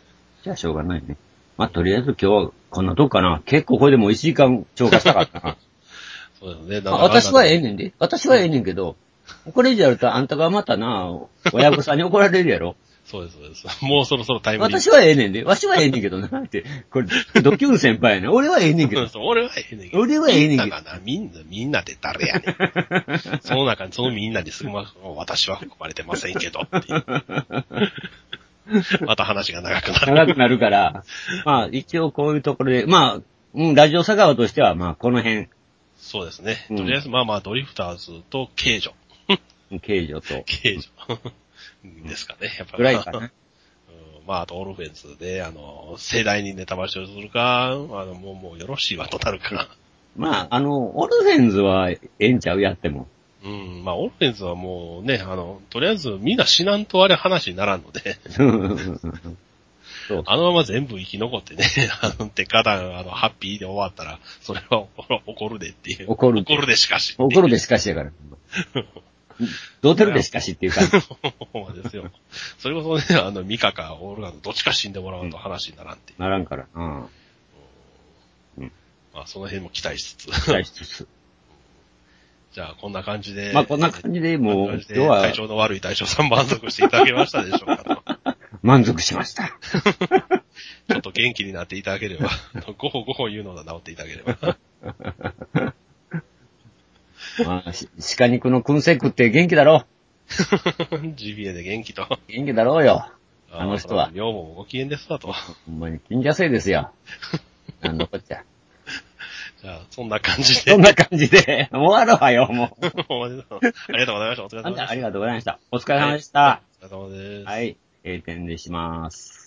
Speaker 2: じゃあしょうがないね。まあ、とりあえず今日はこんなとこかな。結構これでも1時間超過したかったな。
Speaker 1: そうですね。
Speaker 2: まあ私はええ
Speaker 1: ね。
Speaker 2: ねんで。私はええねんけど、これ以上やるとあんたがまたな、親御さんに怒られるやろ。
Speaker 1: そうです、そうです。もうそろそろタイムリミッ
Speaker 2: 私はええねんで。わしはええねんけどな。って。これ、ドキュン先輩やねん。俺はええねんけど
Speaker 1: ト。。そう俺はええねんけど。
Speaker 2: 俺はええねんけど
Speaker 1: みんな？みんな、みんなって誰やねん。その中に、そのみんなにすぐま、私は含まれてませんけど。また話が長くなる。
Speaker 2: 長くなるから、まあ一応こういうところで、まあ、うん、ラジオ佐川としてはまあこの辺、
Speaker 1: そうですね。
Speaker 2: うん
Speaker 1: とりあえず、まあまあ、ドリフターズと刑女。
Speaker 2: 刑事と、
Speaker 1: 刑女。ですかね。やっぱ
Speaker 2: ぐらいかな。
Speaker 1: うんまあ、あと、オルフェンズで、あの、盛大にネタバシをするか、あの、もう、もうよろしいわとなるか。
Speaker 2: まあ、あの、オルフェンズはええんちゃうやっても。
Speaker 1: うん、まあ、オルフェンズはもうね、あの、とりあえずみんな死なんとあれ話にならんので、
Speaker 2: そう。
Speaker 1: あのまま全部生き残ってね、あの、てかだん、あの、ハッピーで終わったら、それは怒るでっていう。
Speaker 2: 怒る
Speaker 1: 怒るでしかし。
Speaker 2: 怒るでしかしやから。どうてるでしかしってい う感じ。
Speaker 1: ほんまですよ。それこそね、あの、ミカかオールガンどっちか死んでもらうと話にならんっていう。
Speaker 2: ならんから。うん。
Speaker 1: まあ、その辺も期待しつつ。
Speaker 2: 期待しつつ。
Speaker 1: じゃあ、こんな感じで。
Speaker 2: まあこんな感じでもう今日は
Speaker 1: 体調の悪い大将さん満足していただけましたでしょうかと。
Speaker 2: 満足しました。
Speaker 1: ちょっと元気になっていただければ、ごほごほ言うのが治っていただければ。
Speaker 2: まあ、し鹿肉の燻製食って元気だろ
Speaker 1: GBA で元気と。
Speaker 2: う。元気だろうよ。あの人は
Speaker 1: 女房もご機嫌ですわと。
Speaker 2: ほんまに金者せいですよ。なんのこっちゃ。
Speaker 1: じゃあ、そんな感じで。
Speaker 2: そんな感じで、終わろうはよ、もう。
Speaker 1: ありがとうございました。お疲れ様でし
Speaker 2: た。ありがとうございました。お疲れ様でした。
Speaker 1: お疲れ様です。
Speaker 2: はい。閉店でします。